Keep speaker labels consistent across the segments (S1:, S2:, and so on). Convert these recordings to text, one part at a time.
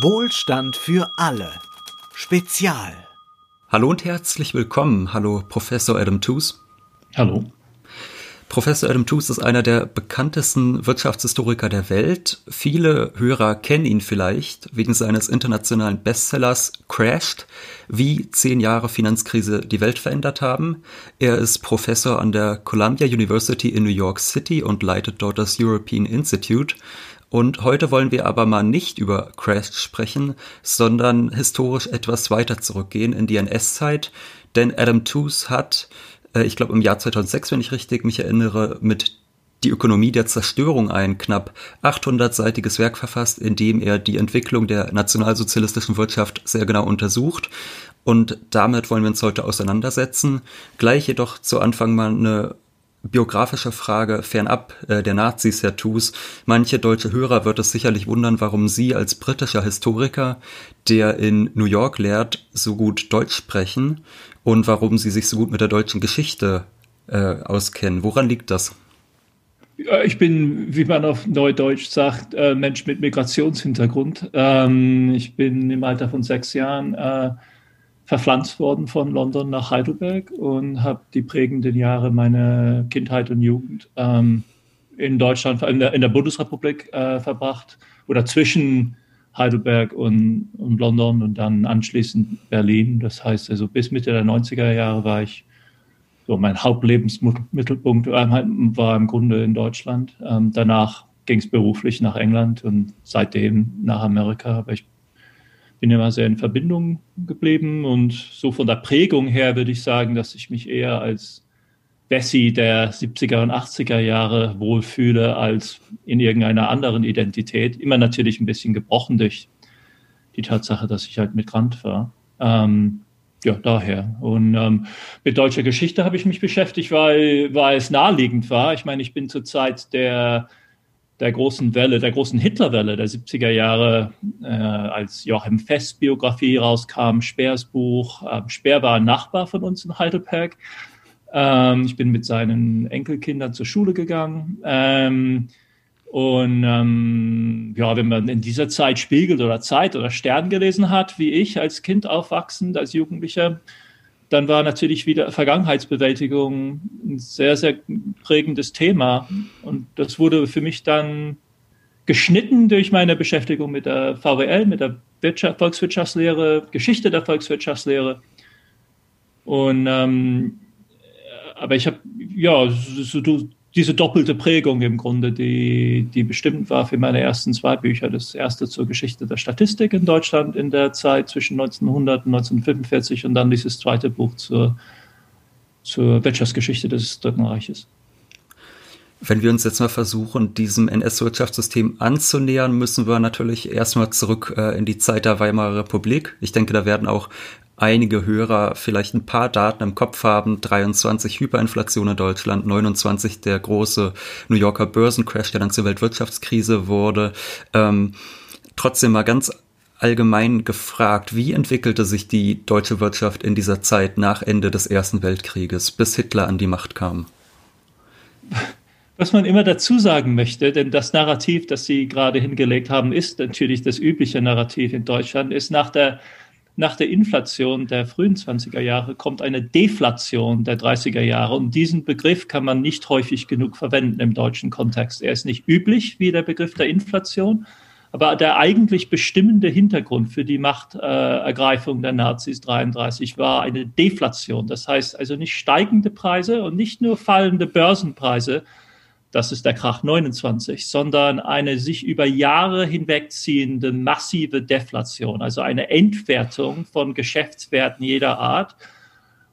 S1: Wohlstand für alle. Spezial.
S2: Hallo und herzlich willkommen. Hallo, Professor Adam Tooze.
S3: Hallo.
S2: Professor Adam Tooze ist einer der bekanntesten Wirtschaftshistoriker der Welt. Viele Hörer kennen ihn vielleicht wegen seines internationalen Bestsellers Crashed, wie zehn Jahre Finanzkrise die Welt verändert haben. Er ist Professor an der Columbia University in New York City und leitet dort das European Institute. Und heute wollen wir aber mal nicht über Crashed sprechen, sondern historisch etwas weiter zurückgehen in die NS-Zeit, denn Adam Tooze hat äh, ich glaube im Jahr 2006, wenn ich richtig mich erinnere, mit die Ökonomie der Zerstörung ein knapp 800-seitiges Werk verfasst, in dem er die Entwicklung der nationalsozialistischen Wirtschaft sehr genau untersucht. Und damit wollen wir uns heute auseinandersetzen. Gleich jedoch zu Anfang mal eine biografische Frage fernab äh, der Nazis, Herr Tus. Manche deutsche Hörer wird es sicherlich wundern, warum Sie als britischer Historiker, der in New York lehrt, so gut Deutsch sprechen und warum Sie sich so gut mit der deutschen Geschichte äh, auskennen. Woran liegt das?
S3: Ich bin, wie man auf Neudeutsch sagt, äh, Mensch mit Migrationshintergrund. Ähm, ich bin im Alter von sechs Jahren äh, verpflanzt worden von London nach Heidelberg und habe die prägenden Jahre meiner Kindheit und Jugend ähm, in Deutschland, in der, in der Bundesrepublik äh, verbracht oder zwischen Heidelberg und, und London und dann anschließend Berlin. Das heißt also bis Mitte der 90er Jahre war ich so mein Hauptlebensmittelpunkt war im Grunde in Deutschland. Ähm, danach ging es beruflich nach England und seitdem nach Amerika. Aber ich bin immer sehr in Verbindung geblieben und so von der Prägung her würde ich sagen, dass ich mich eher als Bessie der 70er und 80er Jahre wohlfühle als in irgendeiner anderen Identität. Immer natürlich ein bisschen gebrochen durch die Tatsache, dass ich halt Migrant war. Ähm, ja, daher. Und ähm, mit deutscher Geschichte habe ich mich beschäftigt, weil, weil es naheliegend war. Ich meine, ich bin zur Zeit der, der großen Welle, der großen Hitlerwelle der 70er Jahre, äh, als Joachim Fest Biografie rauskam, Speers Buch. Äh, Speer war ein Nachbar von uns in Heidelberg. Ähm, ich bin mit seinen Enkelkindern zur Schule gegangen. Ähm, und ähm, ja, wenn man in dieser Zeit Spiegel oder Zeit oder Stern gelesen hat, wie ich als Kind aufwachsend, als Jugendlicher, dann war natürlich wieder Vergangenheitsbewältigung ein sehr, sehr prägendes Thema. Und das wurde für mich dann geschnitten durch meine Beschäftigung mit der VWL, mit der Wirtschaft, Volkswirtschaftslehre, Geschichte der Volkswirtschaftslehre. Und ähm, aber ich habe ja so, diese doppelte Prägung im Grunde, die, die bestimmt war für meine ersten zwei Bücher. Das erste zur Geschichte der Statistik in Deutschland in der Zeit zwischen 1900 und 1945 und dann dieses zweite Buch zur, zur Wirtschaftsgeschichte des Dritten Reiches.
S2: Wenn wir uns jetzt mal versuchen, diesem NS-Wirtschaftssystem anzunähern, müssen wir natürlich erstmal zurück äh, in die Zeit der Weimarer Republik. Ich denke, da werden auch einige Hörer vielleicht ein paar Daten im Kopf haben. 23 Hyperinflation in Deutschland, 29 der große New Yorker Börsencrash, der dann zur Weltwirtschaftskrise wurde. Ähm, trotzdem mal ganz allgemein gefragt, wie entwickelte sich die deutsche Wirtschaft in dieser Zeit nach Ende des Ersten Weltkrieges, bis Hitler an die Macht kam?
S3: Was man immer dazu sagen möchte, denn das Narrativ, das Sie gerade hingelegt haben, ist natürlich das übliche Narrativ in Deutschland, ist nach der nach der Inflation der frühen 20er Jahre kommt eine Deflation der 30er Jahre. Und diesen Begriff kann man nicht häufig genug verwenden im deutschen Kontext. Er ist nicht üblich wie der Begriff der Inflation, aber der eigentlich bestimmende Hintergrund für die Machtergreifung äh, der Nazis 33 war eine Deflation. Das heißt also nicht steigende Preise und nicht nur fallende Börsenpreise, das ist der Krach 29, sondern eine sich über Jahre hinwegziehende massive Deflation, also eine Entwertung von Geschäftswerten jeder Art.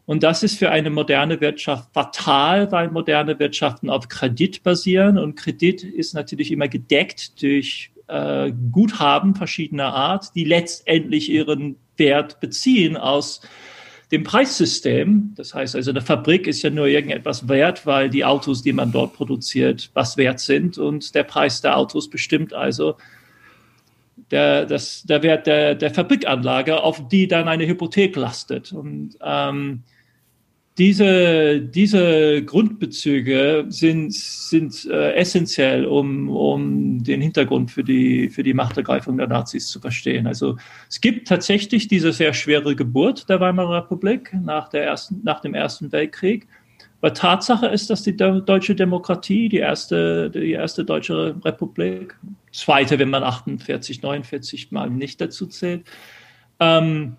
S3: Und das ist für eine moderne Wirtschaft fatal, weil moderne Wirtschaften auf Kredit basieren und Kredit ist natürlich immer gedeckt durch äh, Guthaben verschiedener Art, die letztendlich ihren Wert beziehen aus dem Preissystem. Das heißt also, eine Fabrik ist ja nur irgendetwas wert, weil die Autos, die man dort produziert, was wert sind. Und der Preis der Autos bestimmt also der, das, der Wert der, der Fabrikanlage, auf die dann eine Hypothek lastet. Und ähm, diese, diese Grundbezüge sind, sind äh, essentiell, um, um den Hintergrund für die, für die Machtergreifung der Nazis zu verstehen. Also es gibt tatsächlich diese sehr schwere Geburt der Weimarer Republik nach, der ersten, nach dem Ersten Weltkrieg. Aber Tatsache ist, dass die deutsche Demokratie, die erste, die erste deutsche Republik, zweite, wenn man 48, 49 mal nicht dazu zählt, ähm,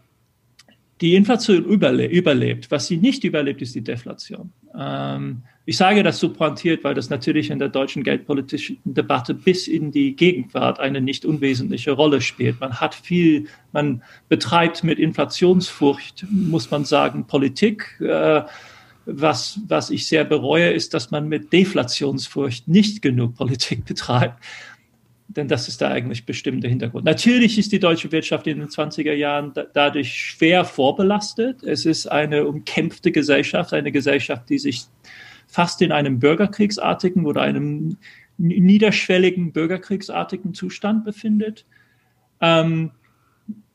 S3: die Inflation überle überlebt. Was sie nicht überlebt, ist die Deflation. Ähm, ich sage das so pointiert, weil das natürlich in der deutschen geldpolitischen Debatte bis in die Gegenwart eine nicht unwesentliche Rolle spielt. Man hat viel, man betreibt mit Inflationsfurcht, muss man sagen, Politik. Äh, was, was ich sehr bereue, ist, dass man mit Deflationsfurcht nicht genug Politik betreibt denn das ist der eigentlich bestimmte Hintergrund. Natürlich ist die deutsche Wirtschaft in den 20er Jahren da, dadurch schwer vorbelastet. Es ist eine umkämpfte Gesellschaft, eine Gesellschaft, die sich fast in einem bürgerkriegsartigen oder einem niederschwelligen bürgerkriegsartigen Zustand befindet. Ähm,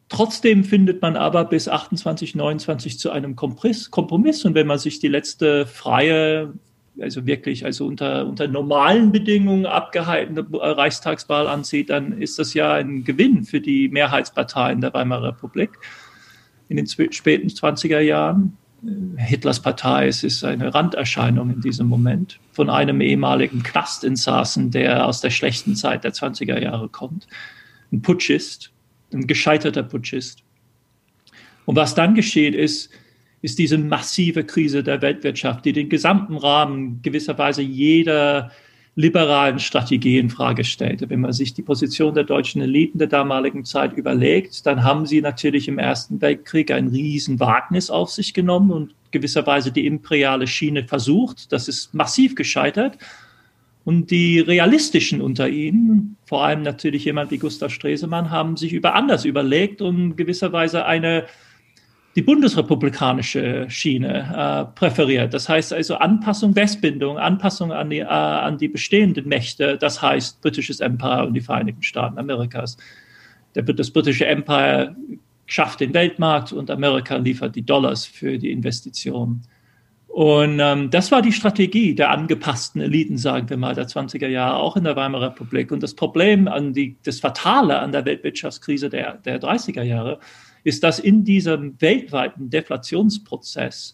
S3: trotzdem findet man aber bis 28, 29 zu einem Kompromiss. Und wenn man sich die letzte freie also wirklich also unter, unter normalen Bedingungen abgehaltene Reichstagswahl ansieht, dann ist das ja ein Gewinn für die Mehrheitsparteien der Weimarer Republik in den späten 20er Jahren. Hitlers Partei es ist eine Randerscheinung in diesem Moment von einem ehemaligen Knastinsassen, der aus der schlechten Zeit der 20er Jahre kommt. Ein Putschist, ein gescheiterter Putschist. Und was dann geschieht, ist, ist diese massive Krise der Weltwirtschaft, die den gesamten Rahmen gewisserweise jeder liberalen Strategie in Frage stellte. Wenn man sich die Position der deutschen Eliten der damaligen Zeit überlegt, dann haben sie natürlich im Ersten Weltkrieg ein Riesenwagnis auf sich genommen und gewisserweise die imperiale Schiene versucht. Das ist massiv gescheitert. Und die Realistischen unter ihnen, vor allem natürlich jemand wie Gustav Stresemann, haben sich über anders überlegt und gewisserweise eine die bundesrepublikanische Schiene äh, präferiert. Das heißt also Anpassung, Westbindung, Anpassung an die, äh, an die bestehenden Mächte, das heißt britisches Empire und die Vereinigten Staaten Amerikas. Der, das britische Empire schafft den Weltmarkt und Amerika liefert die Dollars für die Investitionen. Und ähm, das war die Strategie der angepassten Eliten, sagen wir mal, der 20er Jahre, auch in der Weimarer Republik. Und das Problem an die, das Fatale an der Weltwirtschaftskrise der, der 30er Jahre ist, dass in diesem weltweiten Deflationsprozess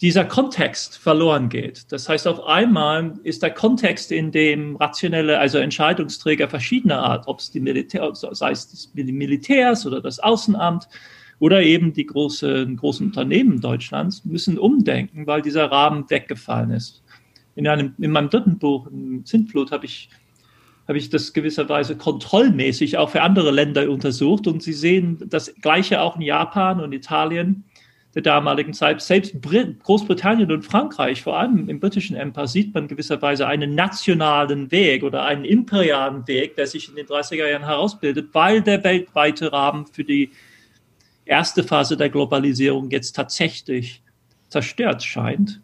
S3: dieser Kontext verloren geht. Das heißt, auf einmal ist der Kontext, in dem rationelle, also Entscheidungsträger verschiedener Art, ob es die Militär, sei es die Militärs oder das Außenamt oder eben die großen, großen Unternehmen Deutschlands, müssen umdenken, weil dieser Rahmen weggefallen ist. In, einem, in meinem dritten Buch, Sintflut, habe ich habe ich das gewisserweise kontrollmäßig auch für andere Länder untersucht und Sie sehen das Gleiche auch in Japan und Italien der damaligen Zeit. Selbst Brit Großbritannien und Frankreich, vor allem im britischen Empire, sieht man gewisserweise einen nationalen Weg oder einen imperialen Weg, der sich in den 30er Jahren herausbildet, weil der weltweite Rahmen für die erste Phase der Globalisierung jetzt tatsächlich zerstört scheint.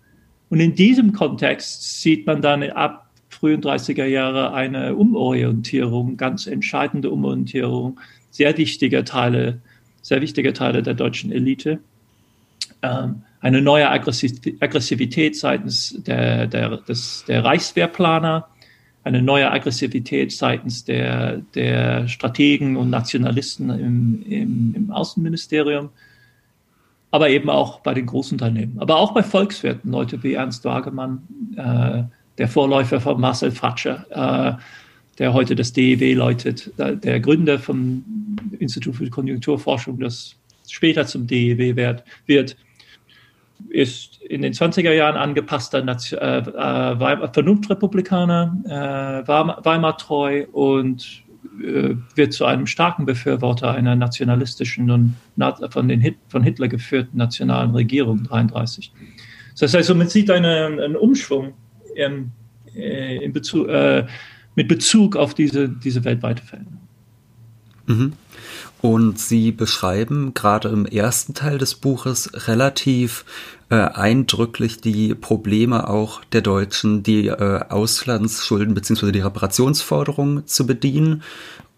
S3: Und in diesem Kontext sieht man dann ab frühen 30er Jahre eine Umorientierung, ganz entscheidende Umorientierung sehr wichtiger Teile, sehr wichtiger Teile der deutschen Elite. Ähm, eine neue Aggressivität seitens der, der, des, der Reichswehrplaner, eine neue Aggressivität seitens der, der Strategen und Nationalisten im, im, im Außenministerium, aber eben auch bei den Großunternehmen, aber auch bei Volkswirten, Leute wie Ernst Wagemann, äh, der Vorläufer von Marcel Fratscher, äh, der heute das DEW läutet, der Gründer vom Institut für Konjunkturforschung, das später zum DEW wird, ist in den 20er Jahren angepasster äh, äh, Vernunftrepublikaner, äh, Weimar treu und äh, wird zu einem starken Befürworter einer nationalistischen und von, den Hit, von Hitler geführten nationalen Regierung 33. Das heißt man sieht eine, einen Umschwung ähm, in Bezug, äh, mit Bezug auf diese, diese weltweite Veränderung.
S2: Mhm. Und Sie beschreiben gerade im ersten Teil des Buches relativ äh, eindrücklich die Probleme auch der Deutschen, die äh, Auslandsschulden bzw. die Reparationsforderungen zu bedienen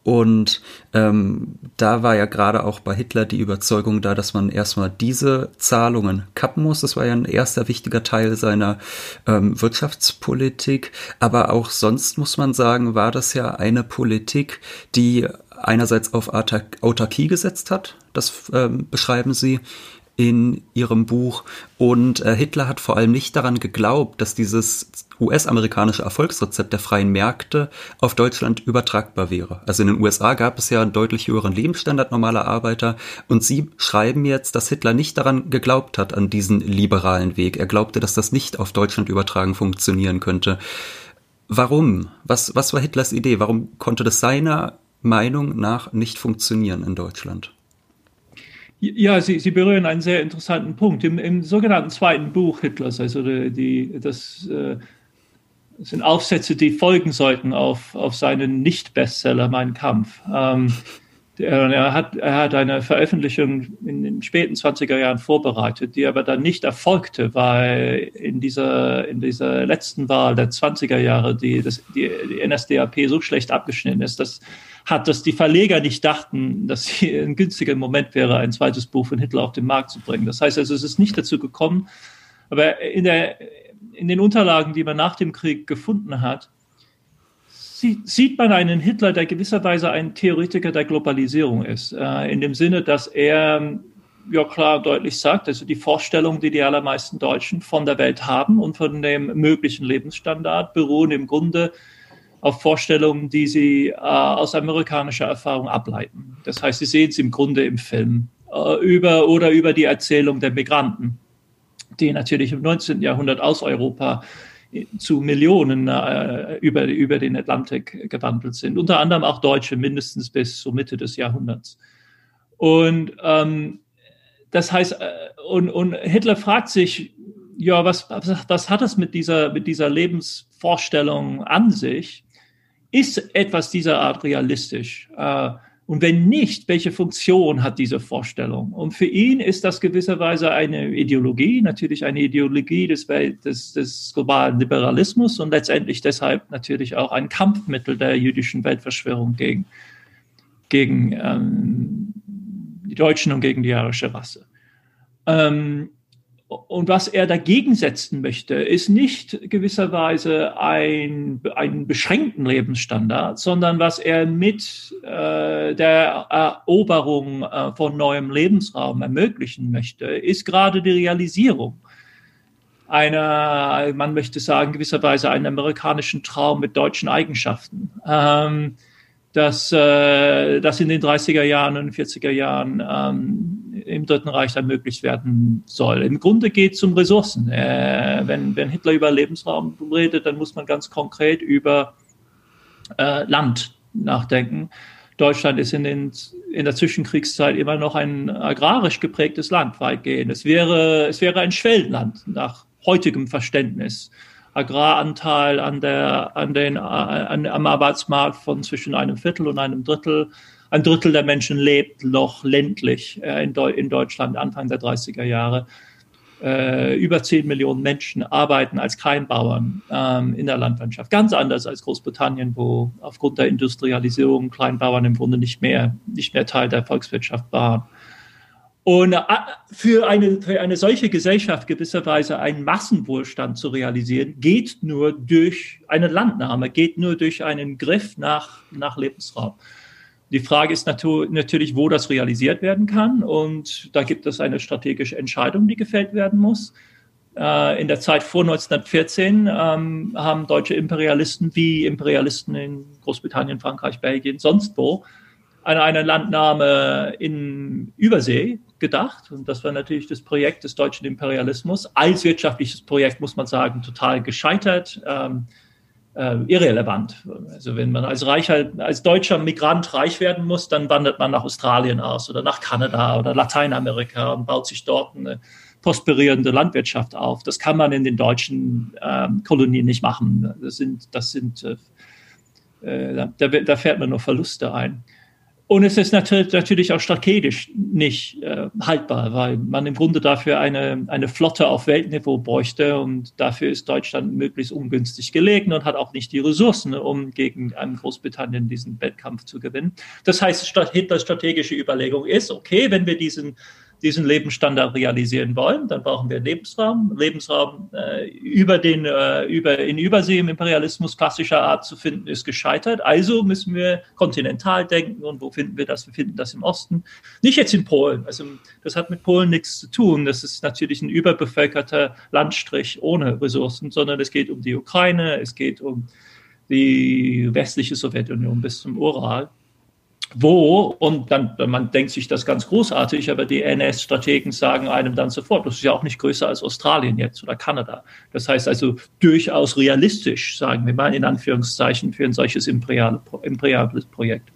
S2: Und ähm, da war ja gerade auch bei Hitler die Überzeugung da, dass man erstmal diese Zahlungen kappen muss. Das war ja ein erster wichtiger Teil seiner ähm, Wirtschaftspolitik. Aber auch sonst muss man sagen, war das ja eine Politik, die einerseits auf Autarkie gesetzt hat, das ähm, beschreiben sie, in ihrem Buch. Und äh, Hitler hat vor allem nicht daran geglaubt, dass dieses US-amerikanische Erfolgsrezept der freien Märkte auf Deutschland übertragbar wäre. Also in den USA gab es ja einen deutlich höheren Lebensstandard normaler Arbeiter. Und sie schreiben jetzt, dass Hitler nicht daran geglaubt hat, an diesen liberalen Weg. Er glaubte, dass das nicht auf Deutschland übertragen funktionieren könnte. Warum? Was, was war Hitlers Idee? Warum konnte das seiner Meinung nach nicht funktionieren in Deutschland?
S3: Ja, Sie, Sie berühren einen sehr interessanten Punkt. Im, im sogenannten zweiten Buch Hitlers, also die, das, äh, sind Aufsätze, die folgen sollten auf, auf seinen Nicht-Bestseller Mein Kampf. Ähm, er, hat, er hat eine Veröffentlichung in den späten 20er Jahren vorbereitet, die aber dann nicht erfolgte, weil in dieser, in dieser letzten Wahl der 20er Jahre die, das, die, die NSDAP so schlecht abgeschnitten ist, dass hat, dass die Verleger nicht dachten, dass hier ein günstiger Moment wäre, ein zweites Buch von Hitler auf den Markt zu bringen. Das heißt also, es ist nicht dazu gekommen. Aber in, der, in den Unterlagen, die man nach dem Krieg gefunden hat, sieht man einen Hitler, der gewisserweise ein Theoretiker der Globalisierung ist. Äh, in dem Sinne, dass er ja klar deutlich sagt, also die Vorstellungen, die die allermeisten Deutschen von der Welt haben und von dem möglichen Lebensstandard, beruhen im Grunde auf Vorstellungen, die sie äh, aus amerikanischer Erfahrung ableiten. Das heißt, sie sehen es im Grunde im Film äh, über oder über die Erzählung der Migranten, die natürlich im 19. Jahrhundert aus Europa zu Millionen äh, über, über den Atlantik gewandelt sind. Unter anderem auch Deutsche, mindestens bis zur Mitte des Jahrhunderts. Und ähm, das heißt, äh, und, und Hitler fragt sich, ja, was, was, was hat es mit dieser, mit dieser Lebensvorstellung an sich? Ist etwas dieser Art realistisch? Äh, und wenn nicht, welche Funktion hat diese Vorstellung? Und für ihn ist das gewisserweise eine Ideologie, natürlich eine Ideologie des, Welt, des, des globalen Liberalismus und letztendlich deshalb natürlich auch ein Kampfmittel der jüdischen Weltverschwörung gegen, gegen ähm, die Deutschen und gegen die arische Rasse. Ähm, und was er dagegen setzen möchte, ist nicht gewisserweise ein, einen beschränkten Lebensstandard, sondern was er mit äh, der Eroberung äh, von neuem Lebensraum ermöglichen möchte, ist gerade die Realisierung einer, man möchte sagen, gewisserweise einen amerikanischen Traum mit deutschen Eigenschaften. Ähm, dass äh, das in den 30er Jahren und 40er Jahren ähm, im Dritten Reich ermöglicht werden soll. Im Grunde geht es um Ressourcen. Äh, wenn, wenn Hitler über Lebensraum redet, dann muss man ganz konkret über äh, Land nachdenken. Deutschland ist in, den, in der Zwischenkriegszeit immer noch ein agrarisch geprägtes Land weitgehend. Es wäre, es wäre ein Schwellenland nach heutigem Verständnis. Agraranteil an der, an den, an, am Arbeitsmarkt von zwischen einem Viertel und einem Drittel. Ein Drittel der Menschen lebt noch ländlich äh, in, Deu in Deutschland Anfang der 30er Jahre. Äh, über 10 Millionen Menschen arbeiten als Kleinbauern ähm, in der Landwirtschaft. Ganz anders als Großbritannien, wo aufgrund der Industrialisierung Kleinbauern im Grunde nicht mehr, nicht mehr Teil der Volkswirtschaft waren. Und äh, für eine, für eine solche Gesellschaft gewisserweise einen Massenwohlstand zu realisieren, geht nur durch eine Landnahme, geht nur durch einen Griff nach, nach Lebensraum. Die Frage ist natürlich, wo das realisiert werden kann. Und da gibt es eine strategische Entscheidung, die gefällt werden muss. Äh, in der Zeit vor 1914 ähm, haben deutsche Imperialisten wie Imperialisten in Großbritannien, Frankreich, Belgien, sonst wo, an eine Landnahme in Übersee gedacht. Und das war natürlich das Projekt des deutschen Imperialismus. Als wirtschaftliches Projekt muss man sagen, total gescheitert, ähm, äh, irrelevant. Also wenn man als reicher, als deutscher Migrant reich werden muss, dann wandert man nach Australien aus oder nach Kanada oder Lateinamerika und baut sich dort eine prosperierende Landwirtschaft auf. Das kann man in den deutschen ähm, Kolonien nicht machen. Das sind, das sind, äh, äh da, da fährt man nur Verluste ein. Und es ist natürlich auch strategisch nicht äh, haltbar, weil man im Grunde dafür eine, eine Flotte auf Weltniveau bräuchte und dafür ist Deutschland möglichst ungünstig gelegen und hat auch nicht die Ressourcen, um gegen Großbritannien diesen Wettkampf zu gewinnen. Das heißt, Hitlers strategische Überlegung ist, okay, wenn wir diesen diesen Lebensstandard realisieren wollen, dann brauchen wir Lebensraum. Lebensraum äh, über den, äh, über, in Übersee im Imperialismus klassischer Art zu finden, ist gescheitert. Also müssen wir kontinental denken. Und wo finden wir das? Wir finden das im Osten. Nicht jetzt in Polen. Also das hat mit Polen nichts zu tun. Das ist natürlich ein überbevölkerter Landstrich ohne Ressourcen, sondern es geht um die Ukraine, es geht um die westliche Sowjetunion bis zum Ural wo, und dann, man denkt sich das ganz großartig, aber die NS-Strategen sagen einem dann sofort, das ist ja auch nicht größer als Australien jetzt oder Kanada. Das heißt also durchaus realistisch, sagen wir mal in Anführungszeichen, für ein solches imperiales Projekt.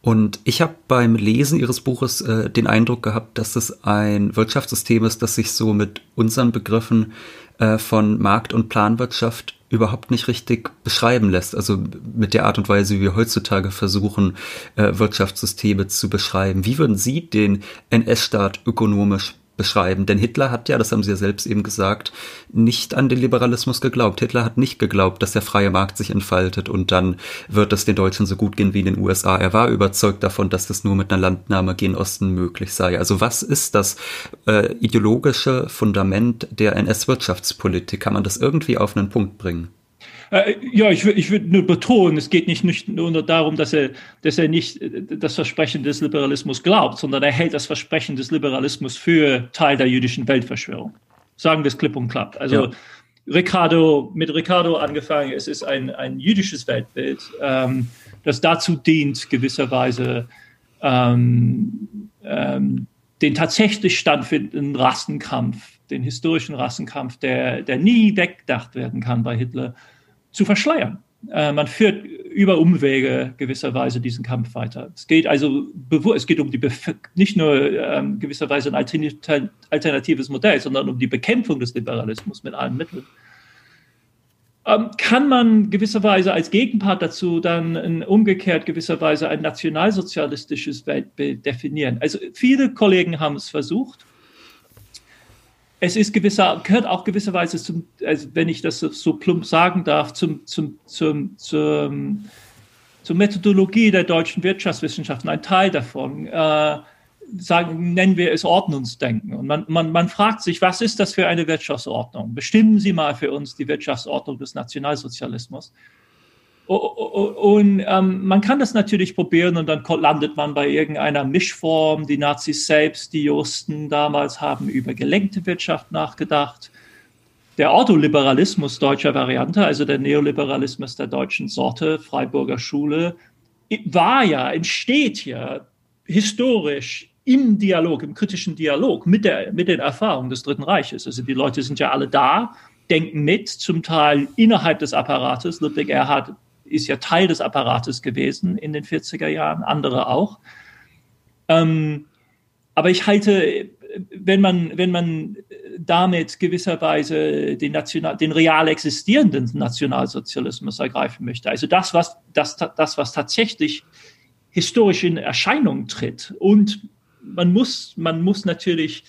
S2: Und ich habe beim Lesen Ihres Buches äh, den Eindruck gehabt, dass es ein Wirtschaftssystem ist, das sich so mit unseren Begriffen äh, von Markt- und Planwirtschaft überhaupt nicht richtig beschreiben lässt. Also mit der Art und Weise, wie wir heutzutage versuchen, äh, Wirtschaftssysteme zu beschreiben. Wie würden Sie den NS-Staat ökonomisch beschreiben. Denn Hitler hat ja, das haben Sie ja selbst eben gesagt, nicht an den Liberalismus geglaubt. Hitler hat nicht geglaubt, dass der freie Markt sich entfaltet und dann wird es den Deutschen so gut gehen wie in den USA. Er war überzeugt davon, dass das nur mit einer Landnahme gen Osten möglich sei. Also was ist das äh, ideologische Fundament der NS-Wirtschaftspolitik? Kann man das irgendwie auf einen Punkt bringen?
S3: Äh, ja, ich, ich würde nur betonen, es geht nicht, nicht nur darum, dass er, dass er nicht äh, das Versprechen des Liberalismus glaubt, sondern er hält das Versprechen des Liberalismus für Teil der jüdischen Weltverschwörung. Sagen wir es klipp und klapp. Also ja. Ricardo, mit Ricardo angefangen, es ist ein, ein jüdisches Weltbild, ähm, das dazu dient, gewisserweise ähm, ähm, den tatsächlich stattfindenden Rassenkampf, den historischen Rassenkampf, der, der nie weggedacht werden kann bei Hitler, zu verschleiern. Äh, man führt über Umwege gewisserweise diesen Kampf weiter. Es geht also es geht um die nicht nur ähm, gewisserweise ein alternatives Modell, sondern um die Bekämpfung des Liberalismus mit allen Mitteln. Ähm, kann man gewisserweise als Gegenpart dazu dann in, umgekehrt gewisserweise ein nationalsozialistisches Weltbild definieren? Also viele Kollegen haben es versucht es ist gewisser, gehört auch gewisserweise zum, also wenn ich das so plump sagen darf, zum, zum, zum, zum, zur Methodologie der deutschen Wirtschaftswissenschaften, ein Teil davon. Äh, sagen, nennen wir es Ordnungsdenken. Und man, man, man fragt sich, was ist das für eine Wirtschaftsordnung? Bestimmen Sie mal für uns die Wirtschaftsordnung des Nationalsozialismus. Und ähm, man kann das natürlich probieren und dann landet man bei irgendeiner Mischform. Die Nazis selbst, die Justen damals haben über gelenkte Wirtschaft nachgedacht. Der Ordoliberalismus deutscher Variante, also der Neoliberalismus der deutschen Sorte, Freiburger Schule, war ja, entsteht ja historisch im Dialog, im kritischen Dialog mit, der, mit den Erfahrungen des Dritten Reiches. Also die Leute sind ja alle da, denken mit, zum Teil innerhalb des Apparates. Ludwig Erhard ist ja Teil des Apparates gewesen in den 40er Jahren, andere auch. Ähm, aber ich halte, wenn man, wenn man damit gewisserweise den, National, den real existierenden Nationalsozialismus ergreifen möchte, also das, was, das, das, was tatsächlich historisch in Erscheinung tritt und man muss, man muss natürlich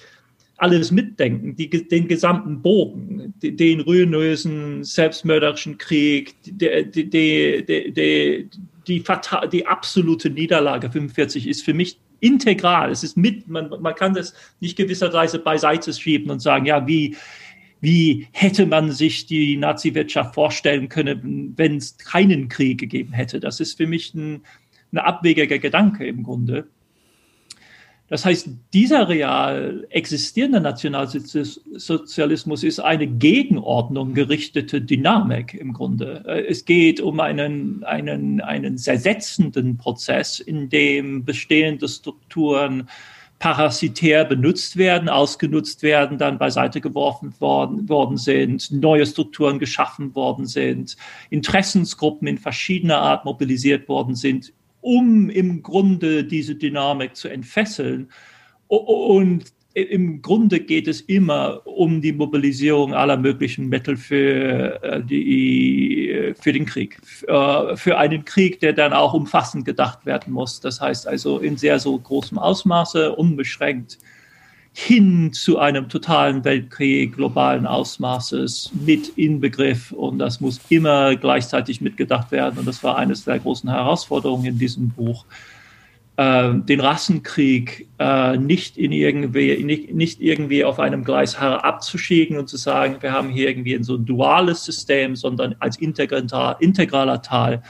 S3: alles mitdenken, die, den gesamten Bogen, den ruinösen, selbstmörderischen Krieg, die, die, die, die, die, absolute Niederlage 45 ist für mich integral. Es ist mit, man, man kann das nicht gewisserweise beiseite schieben und sagen, ja, wie, wie hätte man sich die Nazi-Wirtschaft vorstellen können, wenn es keinen Krieg gegeben hätte? Das ist für mich ein, ein abwegiger Gedanke im Grunde. Das heißt, dieser real existierende Nationalsozialismus ist eine Gegenordnung gerichtete Dynamik im Grunde. Äh, es geht um einen, einen, einen zersetzenden Prozess, in dem bestehende Strukturen parasitär benutzt werden, ausgenutzt werden, dann beiseite geworfen worden, worden sind, neue Strukturen geschaffen worden sind, Interessensgruppen in verschiedener Art mobilisiert worden sind, um im Grunde diese Dynamik zu entfesseln und im Grunde geht es immer um die Mobilisierung aller möglichen Mittel für, äh, die, für den Krieg. Äh, für einen Krieg, der dann auch umfassend gedacht werden muss. Das heißt also in sehr so großem Ausmaße, unbeschränkt hin zu einem totalen Weltkrieg globalen Ausmaßes mit Inbegriff. Und das muss immer gleichzeitig mitgedacht werden. Und das war eines der großen Herausforderungen in diesem Buch. Äh, den Rassenkrieg äh, nicht in irgendwie nicht, nicht irgendwie auf einem Gleis abzuschieben und zu sagen wir haben hier irgendwie so ein duales System sondern als integraler, integraler Teil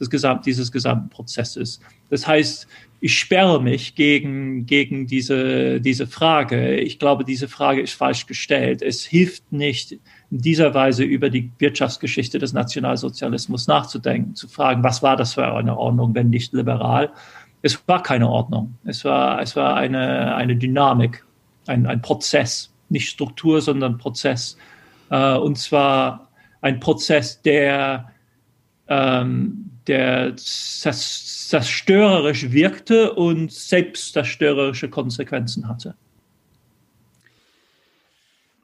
S3: des Gesamt, dieses gesamten Prozesses. Das heißt ich sperre mich gegen, gegen diese, diese Frage. Ich glaube, diese Frage ist falsch gestellt. Es hilft nicht, in dieser Weise über die Wirtschaftsgeschichte des Nationalsozialismus nachzudenken, zu fragen, was war das für eine Ordnung, wenn nicht liberal? Es war keine Ordnung. Es war, es war eine, eine Dynamik, ein, ein Prozess, nicht Struktur, sondern Prozess. Äh, und zwar ein Prozess, der, ähm, der zerstörerisch wirkte und selbst zerstörerische Konsequenzen hatte.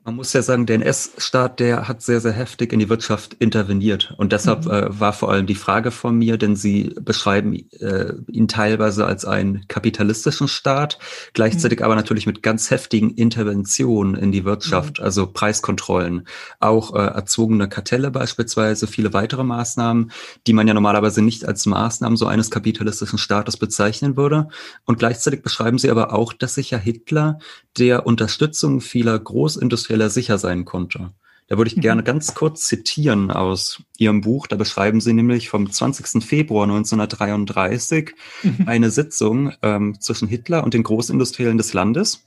S2: Man muss ja sagen, der NS-Staat, der hat sehr, sehr heftig in die Wirtschaft interveniert. Und deshalb mhm. äh, war vor allem die Frage von mir, denn Sie beschreiben äh, ihn teilweise als einen kapitalistischen Staat, gleichzeitig mhm. aber natürlich mit ganz heftigen Interventionen in die Wirtschaft, mhm. also Preiskontrollen, auch äh, erzwungene Kartelle beispielsweise, viele weitere Maßnahmen, die man ja normalerweise nicht als Maßnahmen so eines kapitalistischen Staates bezeichnen würde. Und gleichzeitig beschreiben Sie aber auch, dass sich ja Hitler der Unterstützung vieler Großindustrieller Hersteller sicher sein konnte. Da würde ich mhm. gerne ganz kurz zitieren aus Ihrem Buch. Da beschreiben Sie nämlich vom 20. Februar 1933 mhm. eine Sitzung ähm, zwischen Hitler und den Großindustriellen des Landes.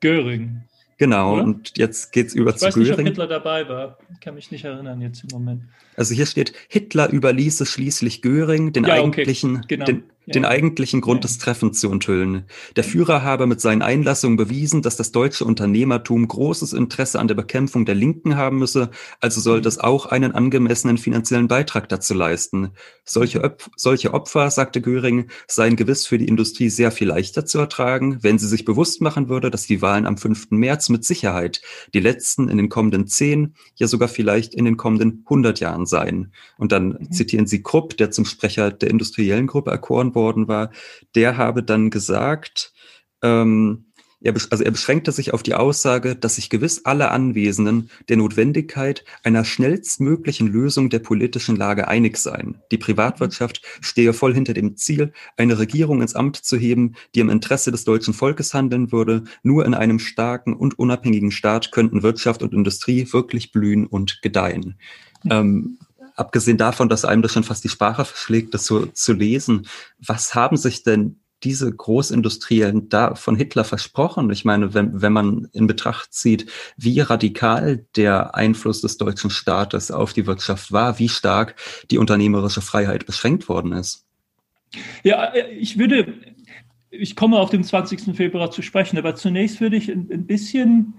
S3: Göring.
S2: Genau, Oder? und jetzt geht's über
S3: ich
S2: zu
S3: weiß Göring. Nicht, ob Hitler dabei war. Ich kann mich nicht erinnern jetzt im Moment.
S2: Also hier steht, Hitler überließe schließlich Göring, den ja, eigentlichen, okay. genau. den, den eigentlichen Grund des Treffens zu enthüllen. Der Führer habe mit seinen Einlassungen bewiesen, dass das deutsche Unternehmertum großes Interesse an der Bekämpfung der Linken haben müsse, also sollte es auch einen angemessenen finanziellen Beitrag dazu leisten. Solche, Öp solche Opfer, sagte Göring, seien gewiss für die Industrie sehr viel leichter zu ertragen, wenn sie sich bewusst machen würde, dass die Wahlen am 5. März mit Sicherheit die letzten in den kommenden zehn, ja sogar vielleicht in den kommenden 100 Jahren seien. Und dann mhm. zitieren sie Krupp, der zum Sprecher der industriellen Gruppe erkoren worden war, der habe dann gesagt, ähm, er, also er beschränkte sich auf die Aussage, dass sich gewiss alle Anwesenden der Notwendigkeit einer schnellstmöglichen Lösung der politischen Lage einig seien. Die Privatwirtschaft stehe voll hinter dem Ziel, eine Regierung ins Amt zu heben, die im Interesse des deutschen Volkes handeln würde. Nur in einem starken und unabhängigen Staat könnten Wirtschaft und Industrie wirklich blühen und gedeihen. Ähm, abgesehen davon, dass einem das schon fast die Sprache verschlägt, das so zu lesen, was haben sich denn diese Großindustriellen da von Hitler versprochen? Ich meine, wenn, wenn man in Betracht zieht, wie radikal der Einfluss des deutschen Staates auf die Wirtschaft war, wie stark die unternehmerische Freiheit beschränkt worden ist.
S3: Ja, ich würde, ich komme auf den 20. Februar zu sprechen, aber zunächst würde ich ein, ein bisschen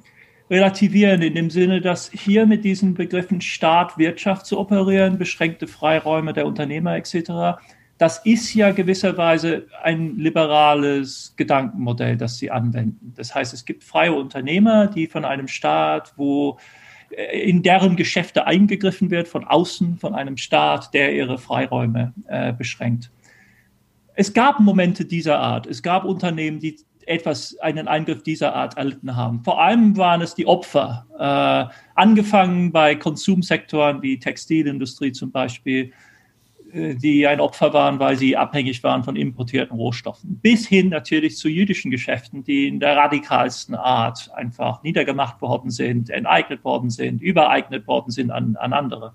S3: relativieren in dem Sinne, dass hier mit diesen Begriffen Staat, Wirtschaft zu operieren, beschränkte Freiräume der Unternehmer etc., das ist ja gewisserweise ein liberales Gedankenmodell, das sie anwenden. Das heißt, es gibt freie Unternehmer, die von einem Staat, wo äh, in deren Geschäfte eingegriffen wird, von außen, von einem Staat, der ihre Freiräume äh, beschränkt. Es gab Momente dieser Art. Es gab Unternehmen, die etwas, einen Eingriff dieser Art erlitten haben. Vor allem waren es die Opfer, äh, angefangen bei Konsumsektoren wie Textilindustrie zum Beispiel, äh, die ein Opfer waren, weil sie abhängig waren von importierten Rohstoffen, bis hin natürlich zu jüdischen Geschäften, die in der radikalsten Art einfach niedergemacht worden sind, enteignet worden sind, übereignet worden sind an, an andere.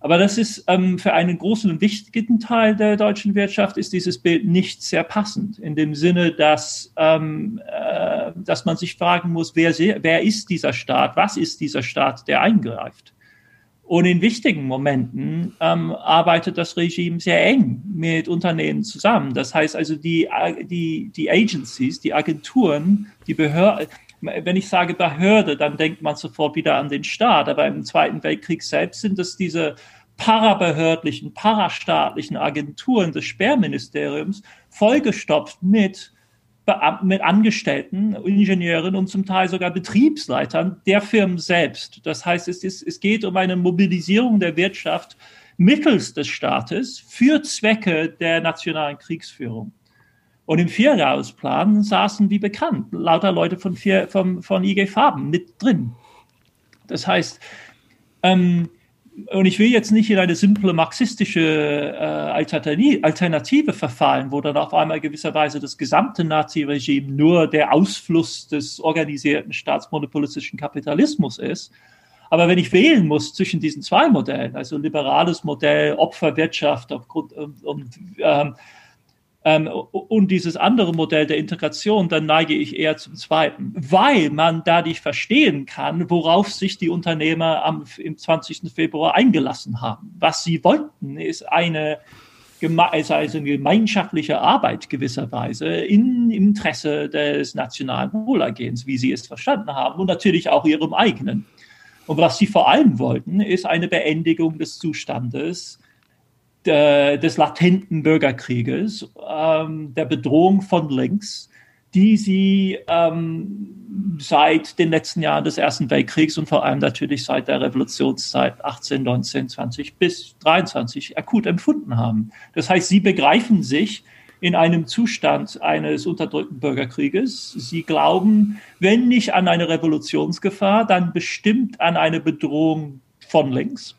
S3: Aber das ist ähm, für einen großen und wichtigen Teil der deutschen Wirtschaft ist dieses Bild nicht sehr passend. In dem Sinne, dass, ähm, äh, dass man sich fragen muss, wer, wer ist dieser Staat? Was ist dieser Staat, der eingreift? Und in wichtigen Momenten ähm, arbeitet das Regime sehr eng mit Unternehmen zusammen. Das heißt also, die, die, die Agencies, die Agenturen, die Behörden, wenn ich sage Behörde, dann denkt man sofort wieder an den Staat. Aber im Zweiten Weltkrieg selbst sind es diese parabehördlichen, parastaatlichen Agenturen des Sperrministeriums vollgestopft mit mit Angestellten, Ingenieuren und zum Teil sogar Betriebsleitern der Firmen selbst. Das heißt, es, ist, es geht um eine Mobilisierung der Wirtschaft mittels des Staates für Zwecke der nationalen Kriegsführung. Und im Vierjahresplan saßen, wie bekannt, lauter Leute von, vier, von, von IG Farben mit drin. Das heißt, ähm, und ich will jetzt nicht in eine simple marxistische äh, Alternative verfallen, wo dann auf einmal gewisserweise das gesamte Nazi-Regime nur der Ausfluss des organisierten staatsmonopolistischen Kapitalismus ist. Aber wenn ich wählen muss zwischen diesen zwei Modellen, also liberales Modell, Opferwirtschaft aufgrund und, und ähm, ähm, und dieses andere Modell der Integration, dann neige ich eher zum zweiten, weil man dadurch verstehen kann, worauf sich die Unternehmer am im 20. Februar eingelassen haben. Was sie wollten, ist eine also eine gemeinschaftliche Arbeit gewisserweise im Interesse des nationalen Wohlergehens, wie sie es verstanden haben und natürlich auch ihrem eigenen. Und was sie vor allem wollten, ist eine Beendigung des Zustandes der, des latenten Bürgerkrieges, ähm, der Bedrohung von links, die sie ähm, seit den letzten Jahren des Ersten Weltkriegs und vor allem natürlich seit der Revolutionszeit 18, 19, 20 bis 23 akut empfunden haben. Das heißt, sie begreifen sich in einem Zustand eines unterdrückten Bürgerkrieges. Sie glauben, wenn nicht an eine Revolutionsgefahr, dann bestimmt an eine Bedrohung von links